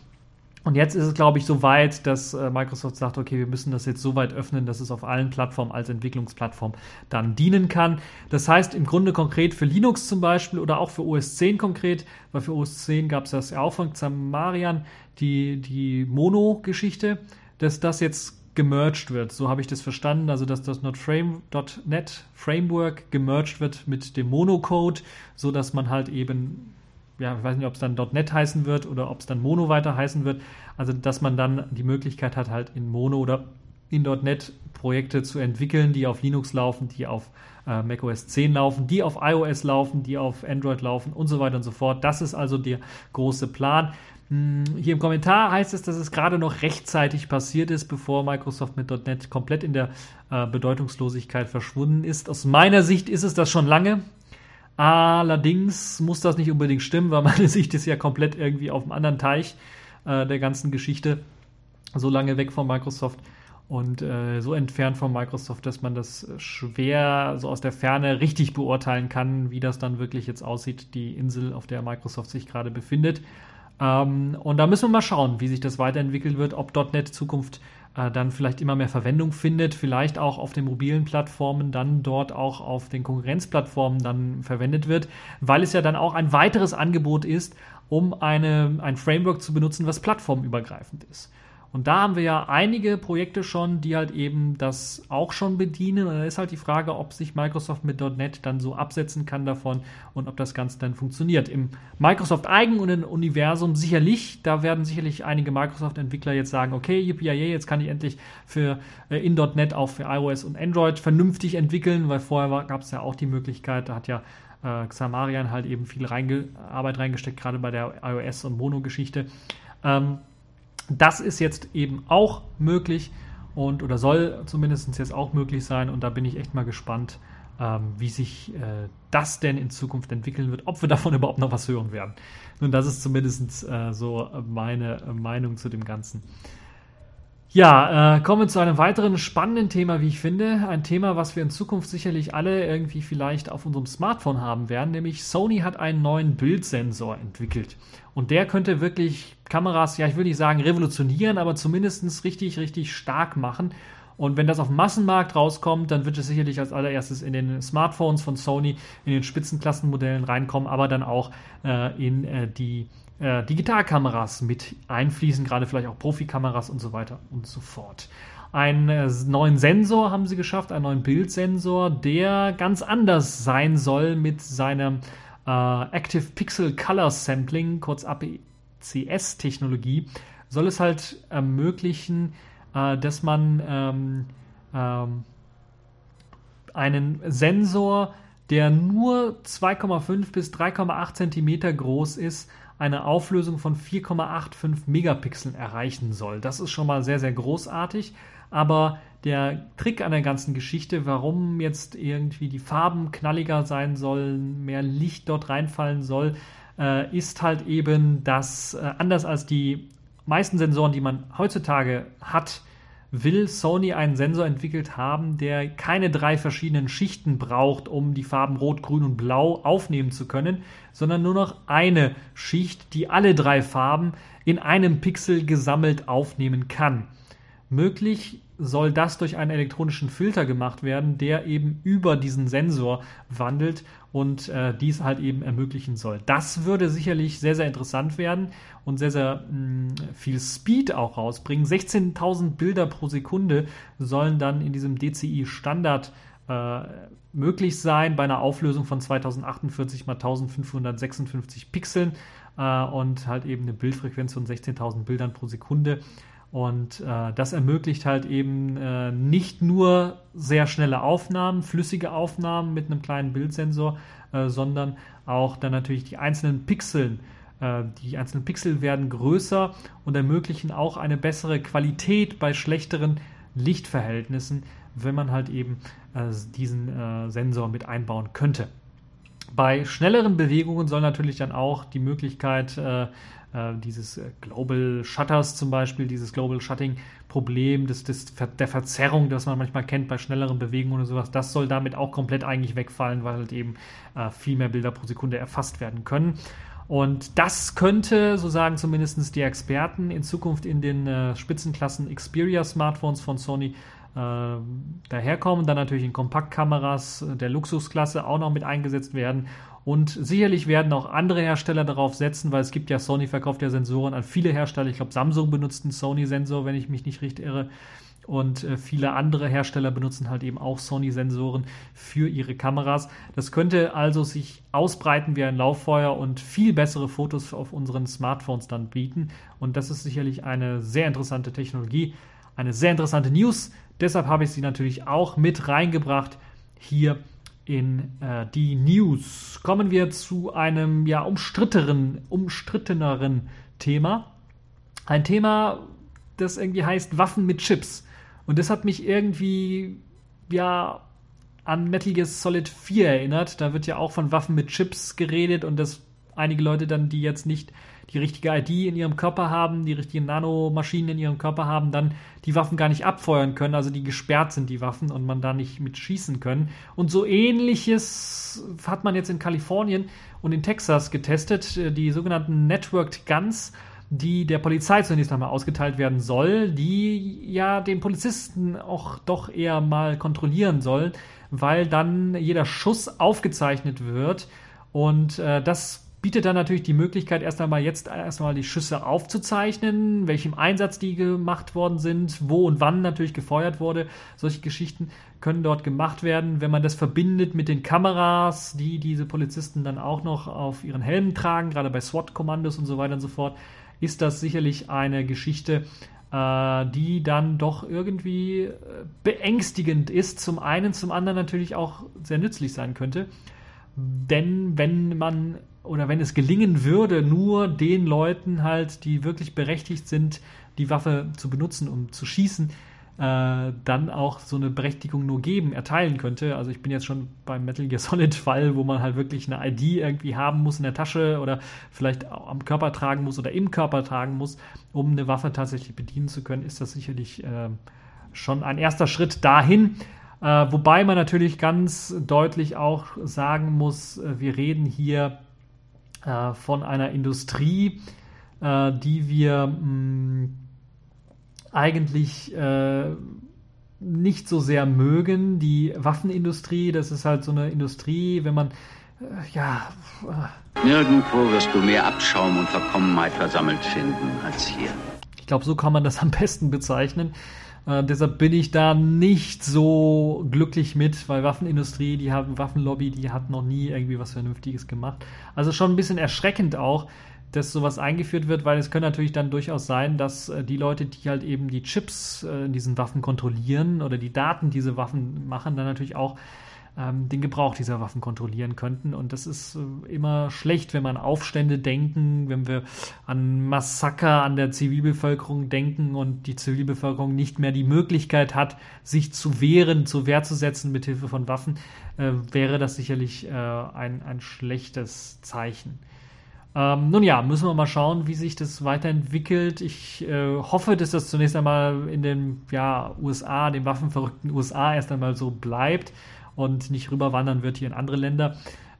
Speaker 1: Und jetzt ist es, glaube ich, so weit, dass äh, Microsoft sagt, okay, wir müssen das jetzt so weit öffnen, dass es auf allen Plattformen als Entwicklungsplattform dann dienen kann. Das heißt im Grunde konkret für Linux zum Beispiel oder auch für OS 10 konkret, weil für OS 10 gab es das ja auch von Xamarian, die, die Mono-Geschichte, dass das jetzt gemerged wird. So habe ich das verstanden, also dass das .NET Framework gemerged wird mit dem Mono-Code, so dass man halt eben ja, ich weiß nicht, ob es dann .NET heißen wird oder ob es dann Mono weiter heißen wird. Also, dass man dann die Möglichkeit hat, halt in Mono oder in .NET Projekte zu entwickeln, die auf Linux laufen, die auf äh, macOS 10 laufen, die auf iOS laufen, die auf Android laufen und so weiter und so fort. Das ist also der große Plan. Hm, hier im Kommentar heißt es, dass es gerade noch rechtzeitig passiert ist, bevor Microsoft mit .NET komplett in der äh, Bedeutungslosigkeit verschwunden ist. Aus meiner Sicht ist es das schon lange. Allerdings muss das nicht unbedingt stimmen, weil meine Sicht ist ja komplett irgendwie auf einem anderen Teich äh, der ganzen Geschichte. So lange weg von Microsoft und äh, so entfernt von Microsoft, dass man das schwer so aus der Ferne richtig beurteilen kann, wie das dann wirklich jetzt aussieht, die Insel, auf der Microsoft sich gerade befindet. Ähm, und da müssen wir mal schauen, wie sich das weiterentwickeln wird, ob .NET Zukunft äh, dann vielleicht immer mehr Verwendung findet, vielleicht auch auf den mobilen Plattformen, dann dort auch auf den Konkurrenzplattformen dann verwendet wird, weil es ja dann auch ein weiteres Angebot ist, um eine, ein Framework zu benutzen, was plattformübergreifend ist. Und da haben wir ja einige Projekte schon, die halt eben das auch schon bedienen. Und da ist halt die Frage, ob sich Microsoft mit .NET dann so absetzen kann davon und ob das Ganze dann funktioniert. Im Microsoft eigenen Universum sicherlich, da werden sicherlich einige Microsoft-Entwickler jetzt sagen, okay, yippie, jetzt kann ich endlich für äh, in .NET auch für iOS und Android vernünftig entwickeln, weil vorher gab es ja auch die Möglichkeit, da hat ja äh, Xamarian halt eben viel reinge Arbeit reingesteckt, gerade bei der iOS- und Mono-Geschichte. Ähm, das ist jetzt eben auch möglich und oder soll zumindest jetzt auch möglich sein. Und da bin ich echt mal gespannt, ähm, wie sich äh, das denn in Zukunft entwickeln wird, ob wir davon überhaupt noch was hören werden. Nun, das ist zumindest äh, so meine Meinung zu dem Ganzen. Ja, äh, kommen wir zu einem weiteren spannenden Thema, wie ich finde. Ein Thema, was wir in Zukunft sicherlich alle irgendwie vielleicht auf unserem Smartphone haben werden, nämlich Sony hat einen neuen Bildsensor entwickelt. Und der könnte wirklich Kameras, ja, ich würde nicht sagen revolutionieren, aber zumindest richtig, richtig stark machen. Und wenn das auf Massenmarkt rauskommt, dann wird es sicherlich als allererstes in den Smartphones von Sony, in den Spitzenklassenmodellen reinkommen, aber dann auch äh, in äh, die äh, Digitalkameras mit einfließen, gerade vielleicht auch Profikameras und so weiter und so fort. Einen äh, neuen Sensor haben sie geschafft, einen neuen Bildsensor, der ganz anders sein soll mit seinem äh, Active Pixel Color Sampling, kurz APCS-Technologie, soll es halt ermöglichen, äh, dass man ähm, ähm, einen Sensor, der nur 2,5 bis 3,8 Zentimeter groß ist, eine Auflösung von 4,85 Megapixeln erreichen soll. Das ist schon mal sehr, sehr großartig. Aber der Trick an der ganzen Geschichte, warum jetzt irgendwie die Farben knalliger sein sollen, mehr Licht dort reinfallen soll, äh, ist halt eben, dass äh, anders als die meisten Sensoren, die man heutzutage hat, will Sony einen Sensor entwickelt haben, der keine drei verschiedenen Schichten braucht, um die Farben Rot, Grün und Blau aufnehmen zu können, sondern nur noch eine Schicht, die alle drei Farben in einem Pixel gesammelt aufnehmen kann. Möglich soll das durch einen elektronischen Filter gemacht werden, der eben über diesen Sensor wandelt und äh, dies halt eben ermöglichen soll. Das würde sicherlich sehr, sehr interessant werden und sehr, sehr mh, mm, viel Speed auch rausbringen. 16.000 Bilder pro Sekunde sollen dann in diesem DCI-Standard äh, möglich sein bei einer Auflösung von 2048 x 1556 Pixeln äh, und halt eben eine Bildfrequenz von 16.000 Bildern pro Sekunde. Und äh, das ermöglicht halt eben äh, nicht nur sehr schnelle Aufnahmen, flüssige Aufnahmen mit einem kleinen Bildsensor, äh, sondern auch dann natürlich die einzelnen Pixeln. Äh, die einzelnen Pixel werden größer und ermöglichen auch eine bessere Qualität bei schlechteren Lichtverhältnissen, wenn man halt eben äh, diesen äh, Sensor mit einbauen könnte. Bei schnelleren Bewegungen soll natürlich dann auch die Möglichkeit äh, dieses äh, Global Shutters zum Beispiel, dieses Global Shutting Problem des, des, der Verzerrung, das man manchmal kennt bei schnelleren Bewegungen oder sowas, das soll damit auch komplett eigentlich wegfallen, weil halt eben äh, viel mehr Bilder pro Sekunde erfasst werden können. Und das könnte, so sagen zumindest die Experten, in Zukunft in den äh, Spitzenklassen Xperia-Smartphones von Sony äh, daherkommen. Dann natürlich in Kompaktkameras der Luxusklasse auch noch mit eingesetzt werden und sicherlich werden auch andere Hersteller darauf setzen, weil es gibt ja, Sony verkauft ja Sensoren an viele Hersteller. Ich glaube, Samsung benutzt einen Sony-Sensor, wenn ich mich nicht richtig irre. Und äh, viele andere Hersteller benutzen halt eben auch Sony-Sensoren für ihre Kameras. Das könnte also sich ausbreiten wie ein Lauffeuer und viel bessere Fotos auf unseren Smartphones dann bieten. Und das ist sicherlich eine sehr interessante Technologie, eine sehr interessante News. Deshalb habe ich sie natürlich auch mit reingebracht hier in äh, die News. Kommen wir zu einem ja umstritteren, umstritteneren Thema. Ein Thema, das irgendwie heißt Waffen mit Chips. Und das hat mich irgendwie ja an Metal Gear Solid 4 erinnert. Da wird ja auch von Waffen mit Chips geredet und dass einige Leute dann, die jetzt nicht die richtige ID in ihrem Körper haben, die richtigen Nanomaschinen in ihrem Körper haben, dann die Waffen gar nicht abfeuern können, also die gesperrt sind, die Waffen, und man da nicht mit schießen können. Und so ähnliches hat man jetzt in Kalifornien und in Texas getestet, äh, die sogenannten Networked Guns die der Polizei zunächst einmal ausgeteilt werden soll, die ja den Polizisten auch doch eher mal kontrollieren sollen, weil dann jeder Schuss aufgezeichnet wird und äh, das bietet dann natürlich die Möglichkeit, erst einmal jetzt erstmal die Schüsse aufzuzeichnen, welchem Einsatz die gemacht worden sind, wo und wann natürlich gefeuert wurde. Solche Geschichten können dort gemacht werden. Wenn man das verbindet mit den Kameras, die diese Polizisten dann auch noch auf ihren Helmen tragen, gerade bei SWAT-Kommandos und so weiter und so fort, ist das sicherlich eine Geschichte, äh, die dann doch irgendwie äh, beängstigend ist. Zum einen, zum anderen natürlich auch sehr nützlich sein könnte. Denn wenn man oder wenn es gelingen würde, nur den Leuten halt, die wirklich berechtigt sind, die Waffe zu benutzen, um zu schießen, äh, dann auch so eine Berechtigung nur geben, erteilen könnte. Also ich bin jetzt schon beim Metal Gear Solid Fall, wo man halt wirklich eine ID irgendwie haben muss in der Tasche oder vielleicht am Körper tragen muss oder im Körper tragen muss, um eine Waffe tatsächlich bedienen zu können, ist das sicherlich äh, schon ein erster Schritt dahin. Äh, wobei man natürlich ganz deutlich auch sagen muss, äh, wir reden hier von einer Industrie, äh, die wir mh, mm, eigentlich äh, nicht so sehr mögen. Die Waffenindustrie, das ist halt so eine Industrie, wenn man äh, ja.
Speaker 5: Äh. Nirgendwo wirst du mehr Abschaum und Verkommenheit versammelt finden als hier.
Speaker 1: Ich glaube, so kann man das am besten bezeichnen. Äh, deshalb bin ich da nicht so glücklich mit, weil Waffenindustrie, die haben Waffenlobby, die hat noch nie irgendwie was Vernünftiges gemacht. Also schon ein bisschen erschreckend auch, dass sowas eingeführt wird, weil es könnte natürlich dann durchaus sein, dass äh, die Leute, die halt eben die Chips äh, in diesen Waffen kontrollieren oder die Daten diese Waffen machen, dann natürlich auch ähm, den Gebrauch dieser Waffen kontrollieren könnten. Und das ist äh, immer schlecht, wenn man Aufstände denken, wenn wir an Massaker an der Zivilbevölkerung denken und die Zivilbevölkerung nicht mehr die Möglichkeit hat, sich zu wehren, zur Wehr zu setzen mit Hilfe von Waffen, äh, wäre das sicherlich äh, ein, ein schlechtes Zeichen. Ähm, nun ja, müssen wir mal schauen, wie sich das weiterentwickelt. Ich äh, hoffe, dass das zunächst einmal in den ja, USA, den waffenverrückten USA erst einmal so bleibt und nicht rüberwandern wird hier in andere Länder.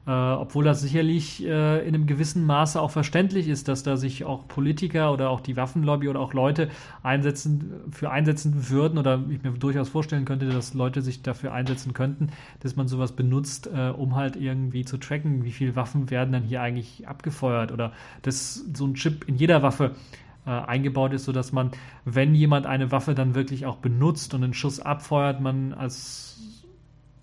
Speaker 1: Äh, obwohl das sicherlich äh, in einem gewissen Maße auch verständlich ist, dass da sich auch Politiker oder auch die Waffenlobby oder auch Leute einsetzen, für einsetzen würden oder ich mir durchaus vorstellen könnte, dass Leute sich dafür einsetzen könnten, dass man sowas benutzt, äh, um halt irgendwie zu tracken, wie viele Waffen werden dann hier eigentlich abgefeuert oder dass so ein Chip in jeder Waffe äh, eingebaut ist, sodass man, wenn jemand eine Waffe dann wirklich auch benutzt und einen Schuss abfeuert, man als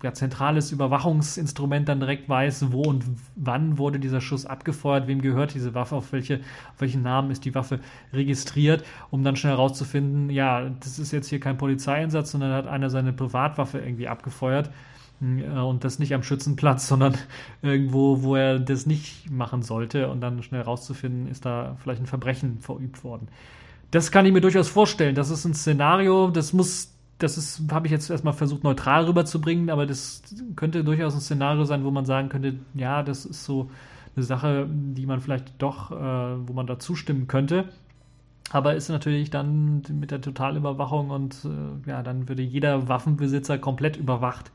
Speaker 1: ja, zentrales Überwachungsinstrument dann direkt weiß, wo und wann wurde dieser Schuss abgefeuert, wem gehört diese Waffe, auf, welche, auf welchen Namen ist die Waffe registriert, um dann schnell herauszufinden, ja, das ist jetzt hier kein Polizeieinsatz, sondern hat einer seine Privatwaffe irgendwie abgefeuert äh, und das nicht am Schützenplatz, sondern irgendwo, wo er das nicht machen sollte und dann schnell herauszufinden, ist da vielleicht ein Verbrechen verübt worden. Das kann ich mir durchaus vorstellen. Das ist ein Szenario, das muss das habe ich jetzt erstmal versucht, neutral rüberzubringen, aber das könnte durchaus ein Szenario sein, wo man sagen könnte, ja, das ist so eine Sache, die man vielleicht doch, äh, wo man da zustimmen könnte. Aber ist natürlich dann mit der Totalüberwachung und äh, ja, dann würde jeder Waffenbesitzer komplett überwacht.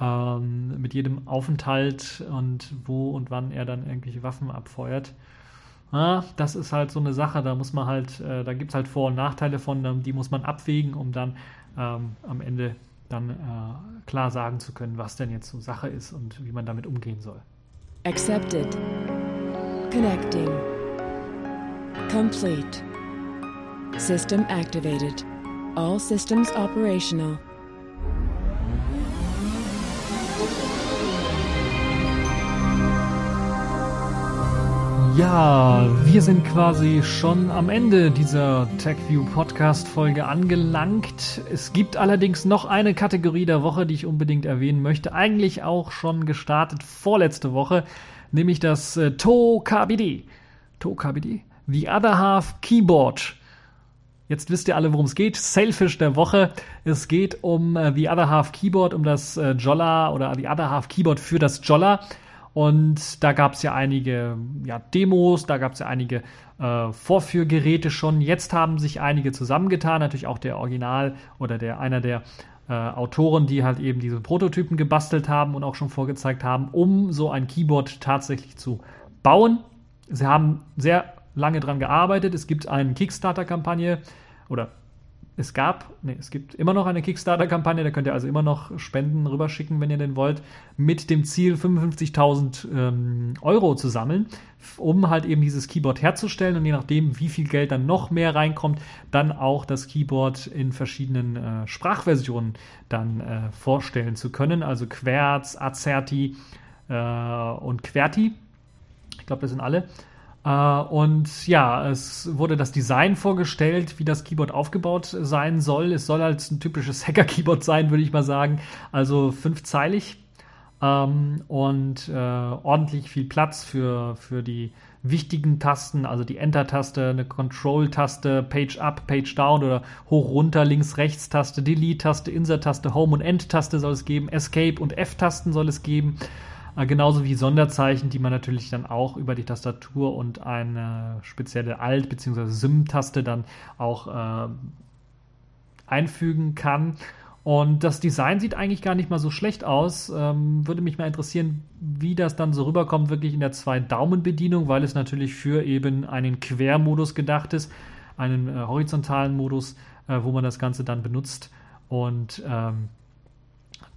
Speaker 1: Ähm, mit jedem Aufenthalt und wo und wann er dann irgendwelche Waffen abfeuert. Ja, das ist halt so eine Sache, da muss man halt, äh, da gibt es halt Vor- und Nachteile von, die muss man abwägen, um dann ähm, am Ende dann äh, klar sagen zu können, was denn jetzt so Sache ist und wie man damit umgehen soll.
Speaker 6: Accepted. Connecting. Complete. System activated. All systems operational.
Speaker 1: Ja, wir sind quasi schon am Ende dieser TechView Podcast Folge angelangt. Es gibt allerdings noch eine Kategorie der Woche, die ich unbedingt erwähnen möchte. Eigentlich auch schon gestartet vorletzte Woche, nämlich das äh, TOKBD. TOKBD? The Other Half Keyboard. Jetzt wisst ihr alle, worum es geht. Sailfish der Woche. Es geht um äh, The Other Half Keyboard, um das äh, Jolla oder The Other Half Keyboard für das Jolla. Und da gab es ja einige ja, Demos, da gab es ja einige äh, Vorführgeräte schon. Jetzt haben sich einige zusammengetan, natürlich auch der Original oder der einer der äh, Autoren, die halt eben diese Prototypen gebastelt haben und auch schon vorgezeigt haben, um so ein Keyboard tatsächlich zu bauen. Sie haben sehr lange dran gearbeitet. Es gibt eine Kickstarter-Kampagne oder es gab, nee, es gibt immer noch eine Kickstarter-Kampagne, da könnt ihr also immer noch Spenden rüberschicken, wenn ihr den wollt, mit dem Ziel 55.000 ähm, Euro zu sammeln, um halt eben dieses Keyboard herzustellen und je nachdem, wie viel Geld dann noch mehr reinkommt, dann auch das Keyboard in verschiedenen äh, Sprachversionen dann äh, vorstellen zu können, also Querz, Azerti äh, und Querti. Ich glaube, das sind alle. Uh, und ja, es wurde das Design vorgestellt, wie das Keyboard aufgebaut sein soll. Es soll halt ein typisches Hacker-Keyboard sein, würde ich mal sagen. Also fünfzeilig ähm, und äh, ordentlich viel Platz für, für die wichtigen Tasten, also die Enter-Taste, eine Control-Taste, Page-Up, Page-Down oder Hoch-Runter, Links-Rechts-Taste, Delete-Taste, Insert-Taste, Home- und End-Taste soll es geben, Escape- und F-Tasten soll es geben. Äh, genauso wie Sonderzeichen, die man natürlich dann auch über die Tastatur und eine spezielle Alt- bzw. SIM-Taste dann auch äh, einfügen kann. Und das Design sieht eigentlich gar nicht mal so schlecht aus. Ähm, würde mich mal interessieren, wie das dann so rüberkommt, wirklich in der Zwei-Daumen-Bedienung, weil es natürlich für eben einen Quermodus gedacht ist, einen äh, horizontalen Modus, äh, wo man das Ganze dann benutzt. Und ähm,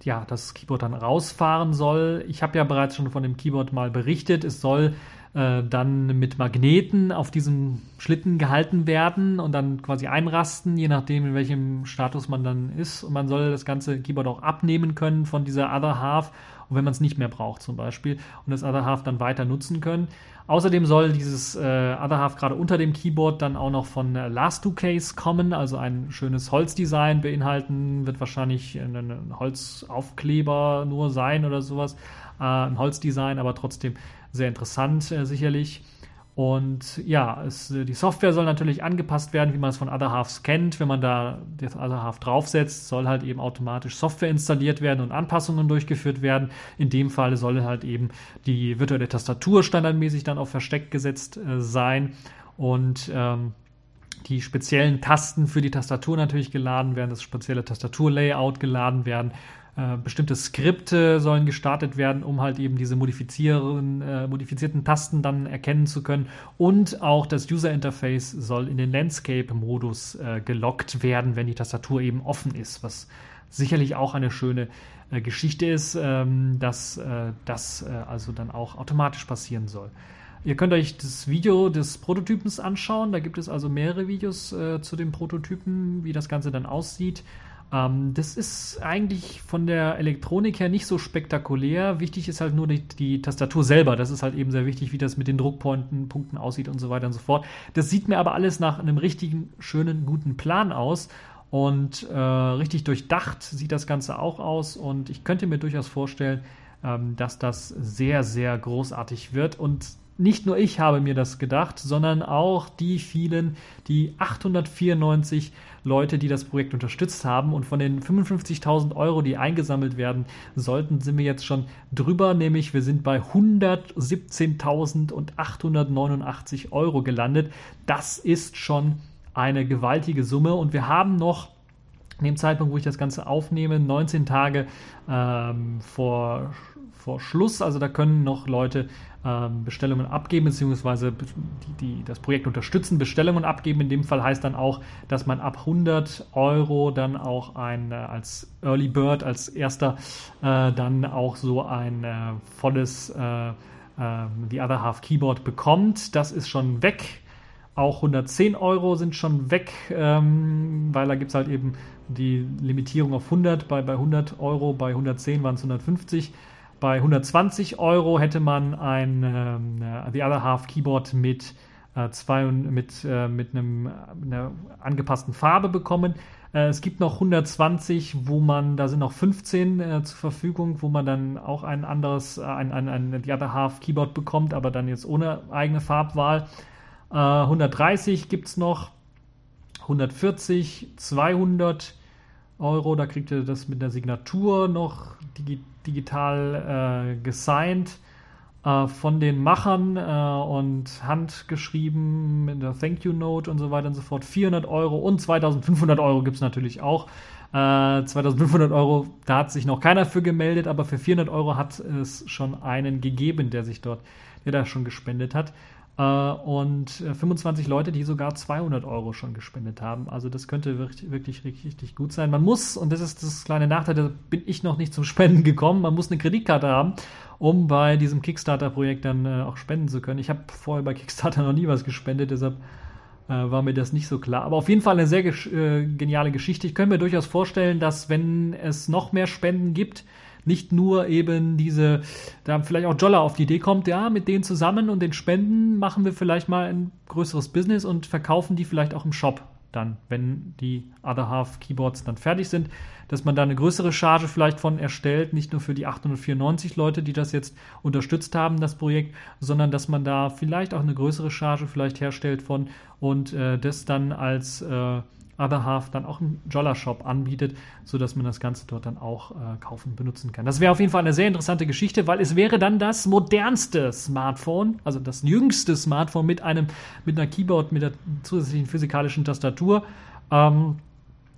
Speaker 1: ja, das Keyboard dann rausfahren soll. Ich habe ja bereits schon von dem Keyboard mal berichtet. Es soll äh, dann mit Magneten auf diesem Schlitten gehalten werden und dann quasi einrasten, je nachdem, in welchem Status man dann ist. Und man soll das ganze Keyboard auch abnehmen können von dieser Other Half, und wenn man es nicht mehr braucht zum Beispiel, und das Other Half dann weiter nutzen können. Außerdem soll dieses äh, Other Half gerade unter dem Keyboard dann auch noch von äh, Last 2 Case kommen, also ein schönes Holzdesign beinhalten, wird wahrscheinlich ein, ein Holzaufkleber nur sein oder sowas, äh, ein Holzdesign, aber trotzdem sehr interessant äh, sicherlich. Und ja, es, die Software soll natürlich angepasst werden, wie man es von Other Halves kennt. Wenn man da das Other Half draufsetzt, soll halt eben automatisch Software installiert werden und Anpassungen durchgeführt werden. In dem Fall soll halt eben die virtuelle Tastatur standardmäßig dann auf versteckt gesetzt äh, sein und ähm, die speziellen Tasten für die Tastatur natürlich geladen werden, das spezielle Tastaturlayout geladen werden äh, bestimmte Skripte sollen gestartet werden, um halt eben diese äh, modifizierten Tasten dann erkennen zu können. Und auch das User Interface soll in den Landscape-Modus äh, gelockt werden, wenn die Tastatur eben offen ist, was sicherlich auch eine schöne äh, Geschichte ist, ähm, dass äh, das äh, also dann auch automatisch passieren soll. Ihr könnt euch das Video des Prototypens anschauen. Da gibt es also mehrere Videos zu dem Prototypen, wie das Ganze dann aussieht. Ähm, das ist eigentlich von der Elektronik her nicht so spektakulär. Wichtig ist halt nur die, die, Tastatur selber. Das ist halt eben sehr wichtig, wie das mit den Druckpunkten Punkten aussieht und so weiter und so fort. Das sieht mir aber alles nach einem richtigen, schönen, guten Plan aus. Und äh, richtig durchdacht sieht das Ganze auch aus. Und ich könnte mir durchaus vorstellen, ähm, dass das sehr, sehr großartig wird. Und nicht nur ich habe mir das gedacht, sondern auch die vielen, die 894 Leute, die das Projekt unterstützt haben. Und von den 55.000 Euro, die eingesammelt werden sollten, sind wir jetzt schon drüber, nämlich wir sind bei 117.889 Euro gelandet. Das ist schon eine gewaltige Summe und wir haben noch in dem Zeitpunkt, wo ich das Ganze aufnehme, 19 Tage ähm, vor, vor Schluss. Also da können noch Leute ähm, Bestellungen abgeben, beziehungsweise die, die, das Projekt unterstützen, Bestellungen abgeben. In dem Fall heißt dann auch, dass man ab 100 Euro dann auch ein, äh, als Early Bird, als erster, äh, dann auch so ein äh, volles äh, ähm, The Other Half Keyboard bekommt. Das ist schon weg. Auch 110 Euro sind schon weg, ähm, weil da gibt es halt eben die Limitierung auf 100. Bei, bei 100 Euro, bei 110 waren es 150. Bei 120 Euro hätte man ein ähm, äh, The Other Half Keyboard mit, äh, zwei, mit, äh, mit einem, einer angepassten Farbe bekommen. Äh, es gibt noch 120, wo man, da sind noch 15 äh, zur Verfügung, wo man dann auch ein anderes, äh, ein, ein, ein The Other Half Keyboard bekommt, aber dann jetzt ohne eigene Farbwahl. 130 gibt es noch, 140, 200 Euro, da kriegt ihr das mit der Signatur noch digital digital äh, gesigned äh, von den Machern äh, und handgeschrieben mit der Thank You Note und so weiter und so fort. 400 Euro und 2500 Euro gibt es natürlich auch. 2500 äh, Euro, da hat sich noch keiner für gemeldet, aber für 400 Euro hat es schon einen gegeben, der sich dort, der da schon gespendet hat. Äh, und 25 äh, Leute, die sogar 200 Euro schon gespendet haben. Also das könnte wirklich, wirklich richtig gut sein. Man muss, und das ist das kleine Nachteil, da bin ich noch nicht zum Spenden gekommen, man muss eine Kreditkarte haben, um bei diesem Kickstarter-Projekt dann äh, auch spenden zu können. Ich habe vorher bei Kickstarter noch nie was gespendet, deshalb war mir das nicht so klar. Aber auf jeden Fall eine sehr geniale Geschichte. Ich könnte mir durchaus vorstellen, dass wenn es noch mehr Spenden gibt, nicht nur eben diese, da vielleicht auch Jolla auf die Idee kommt, ja, mit denen zusammen und den Spenden machen wir vielleicht mal ein größeres Business und verkaufen die vielleicht auch im Shop dann, wenn die Other Half Keyboards dann fertig sind, dass man da eine größere Charge vielleicht von erstellt, nicht nur für die 894 Leute, die das jetzt unterstützt haben, das Projekt, sondern dass man da vielleicht auch eine größere Charge vielleicht herstellt von und äh, das dann als äh, Other Half dann auch einen Jolla-Shop anbietet, sodass man das Ganze dort dann auch äh, kaufen, benutzen kann. Das wäre auf jeden Fall eine sehr interessante Geschichte, weil es wäre dann das modernste Smartphone, also das jüngste Smartphone mit einem, mit einer Keyboard, mit der zusätzlichen physikalischen Tastatur. Ähm,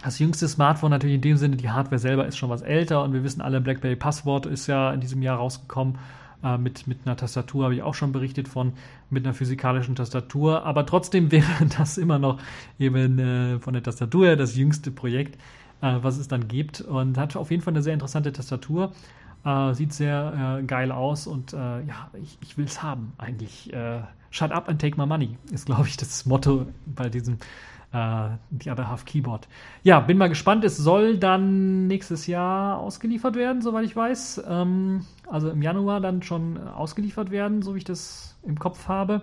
Speaker 1: das jüngste Smartphone natürlich in dem Sinne, die Hardware selber ist schon was älter und wir wissen alle, BlackBerry Passwort ist ja in diesem Jahr rausgekommen äh, mit, mit einer Tastatur habe ich auch schon berichtet von, mit einer physikalischen Tastatur. Aber trotzdem wäre das immer noch eben äh, von der Tastatur her das jüngste Projekt. äh, was es dann gibt. Und hat auf jeden Fall eine sehr interessante Tastatur. Äh, sieht sehr äh, geil aus und äh, ja, ich, ich will es haben eigentlich. Shut up and take my money ist, glaube ich, das Motto bei diesem äh, The Other Half Keyboard. Ja, bin mal gespannt. Es soll dann nächstes Jahr ausgeliefert werden, soweit ich weiß. Ähm, also im Januar dann schon ausgeliefert werden, so wie ich das im Kopf habe.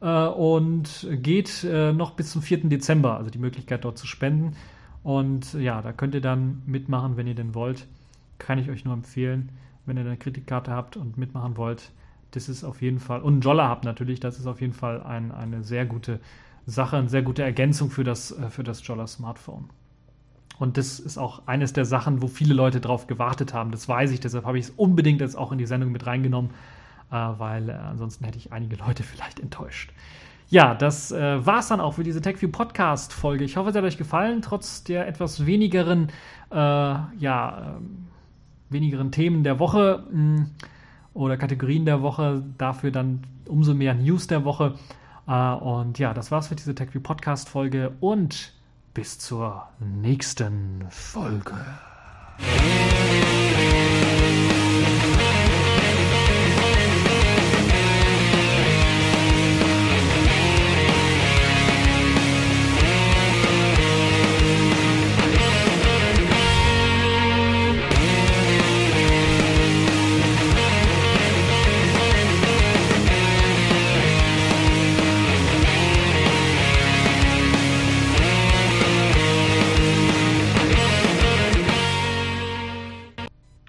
Speaker 1: Äh, und geht äh, noch bis zum 4. Dezember, also die Möglichkeit dort zu spenden. Und ja, da könnt ihr dann mitmachen, wenn ihr denn wollt. Kann ich euch nur empfehlen, wenn ihr eine Kreditkarte habt und mitmachen wollt. Das ist auf jeden Fall, und einen Jolla habt natürlich, das ist auf jeden Fall ein, eine sehr gute Sache, eine sehr gute Ergänzung für das, äh, für das Jolla Smartphone. Und das ist auch eines der Sachen, wo viele Leute drauf gewartet haben. Das weiß ich, deshalb habe ich es unbedingt jetzt auch in die Sendung mit reingenommen, äh, weil äh, ansonsten hätte ich einige Leute vielleicht enttäuscht. Ja, das war es dann auch für diese TechView Podcast Folge. Ich hoffe, es hat euch gefallen, trotz der etwas wenigeren, äh, ja, ähm, wenigeren Themen der Woche mh, hm, oder Kategorien der Woche. Dafür dann umso mehr News der Woche. Äh, und ja, das war's für diese TechView Podcast Folge und bis zur nächsten Folge.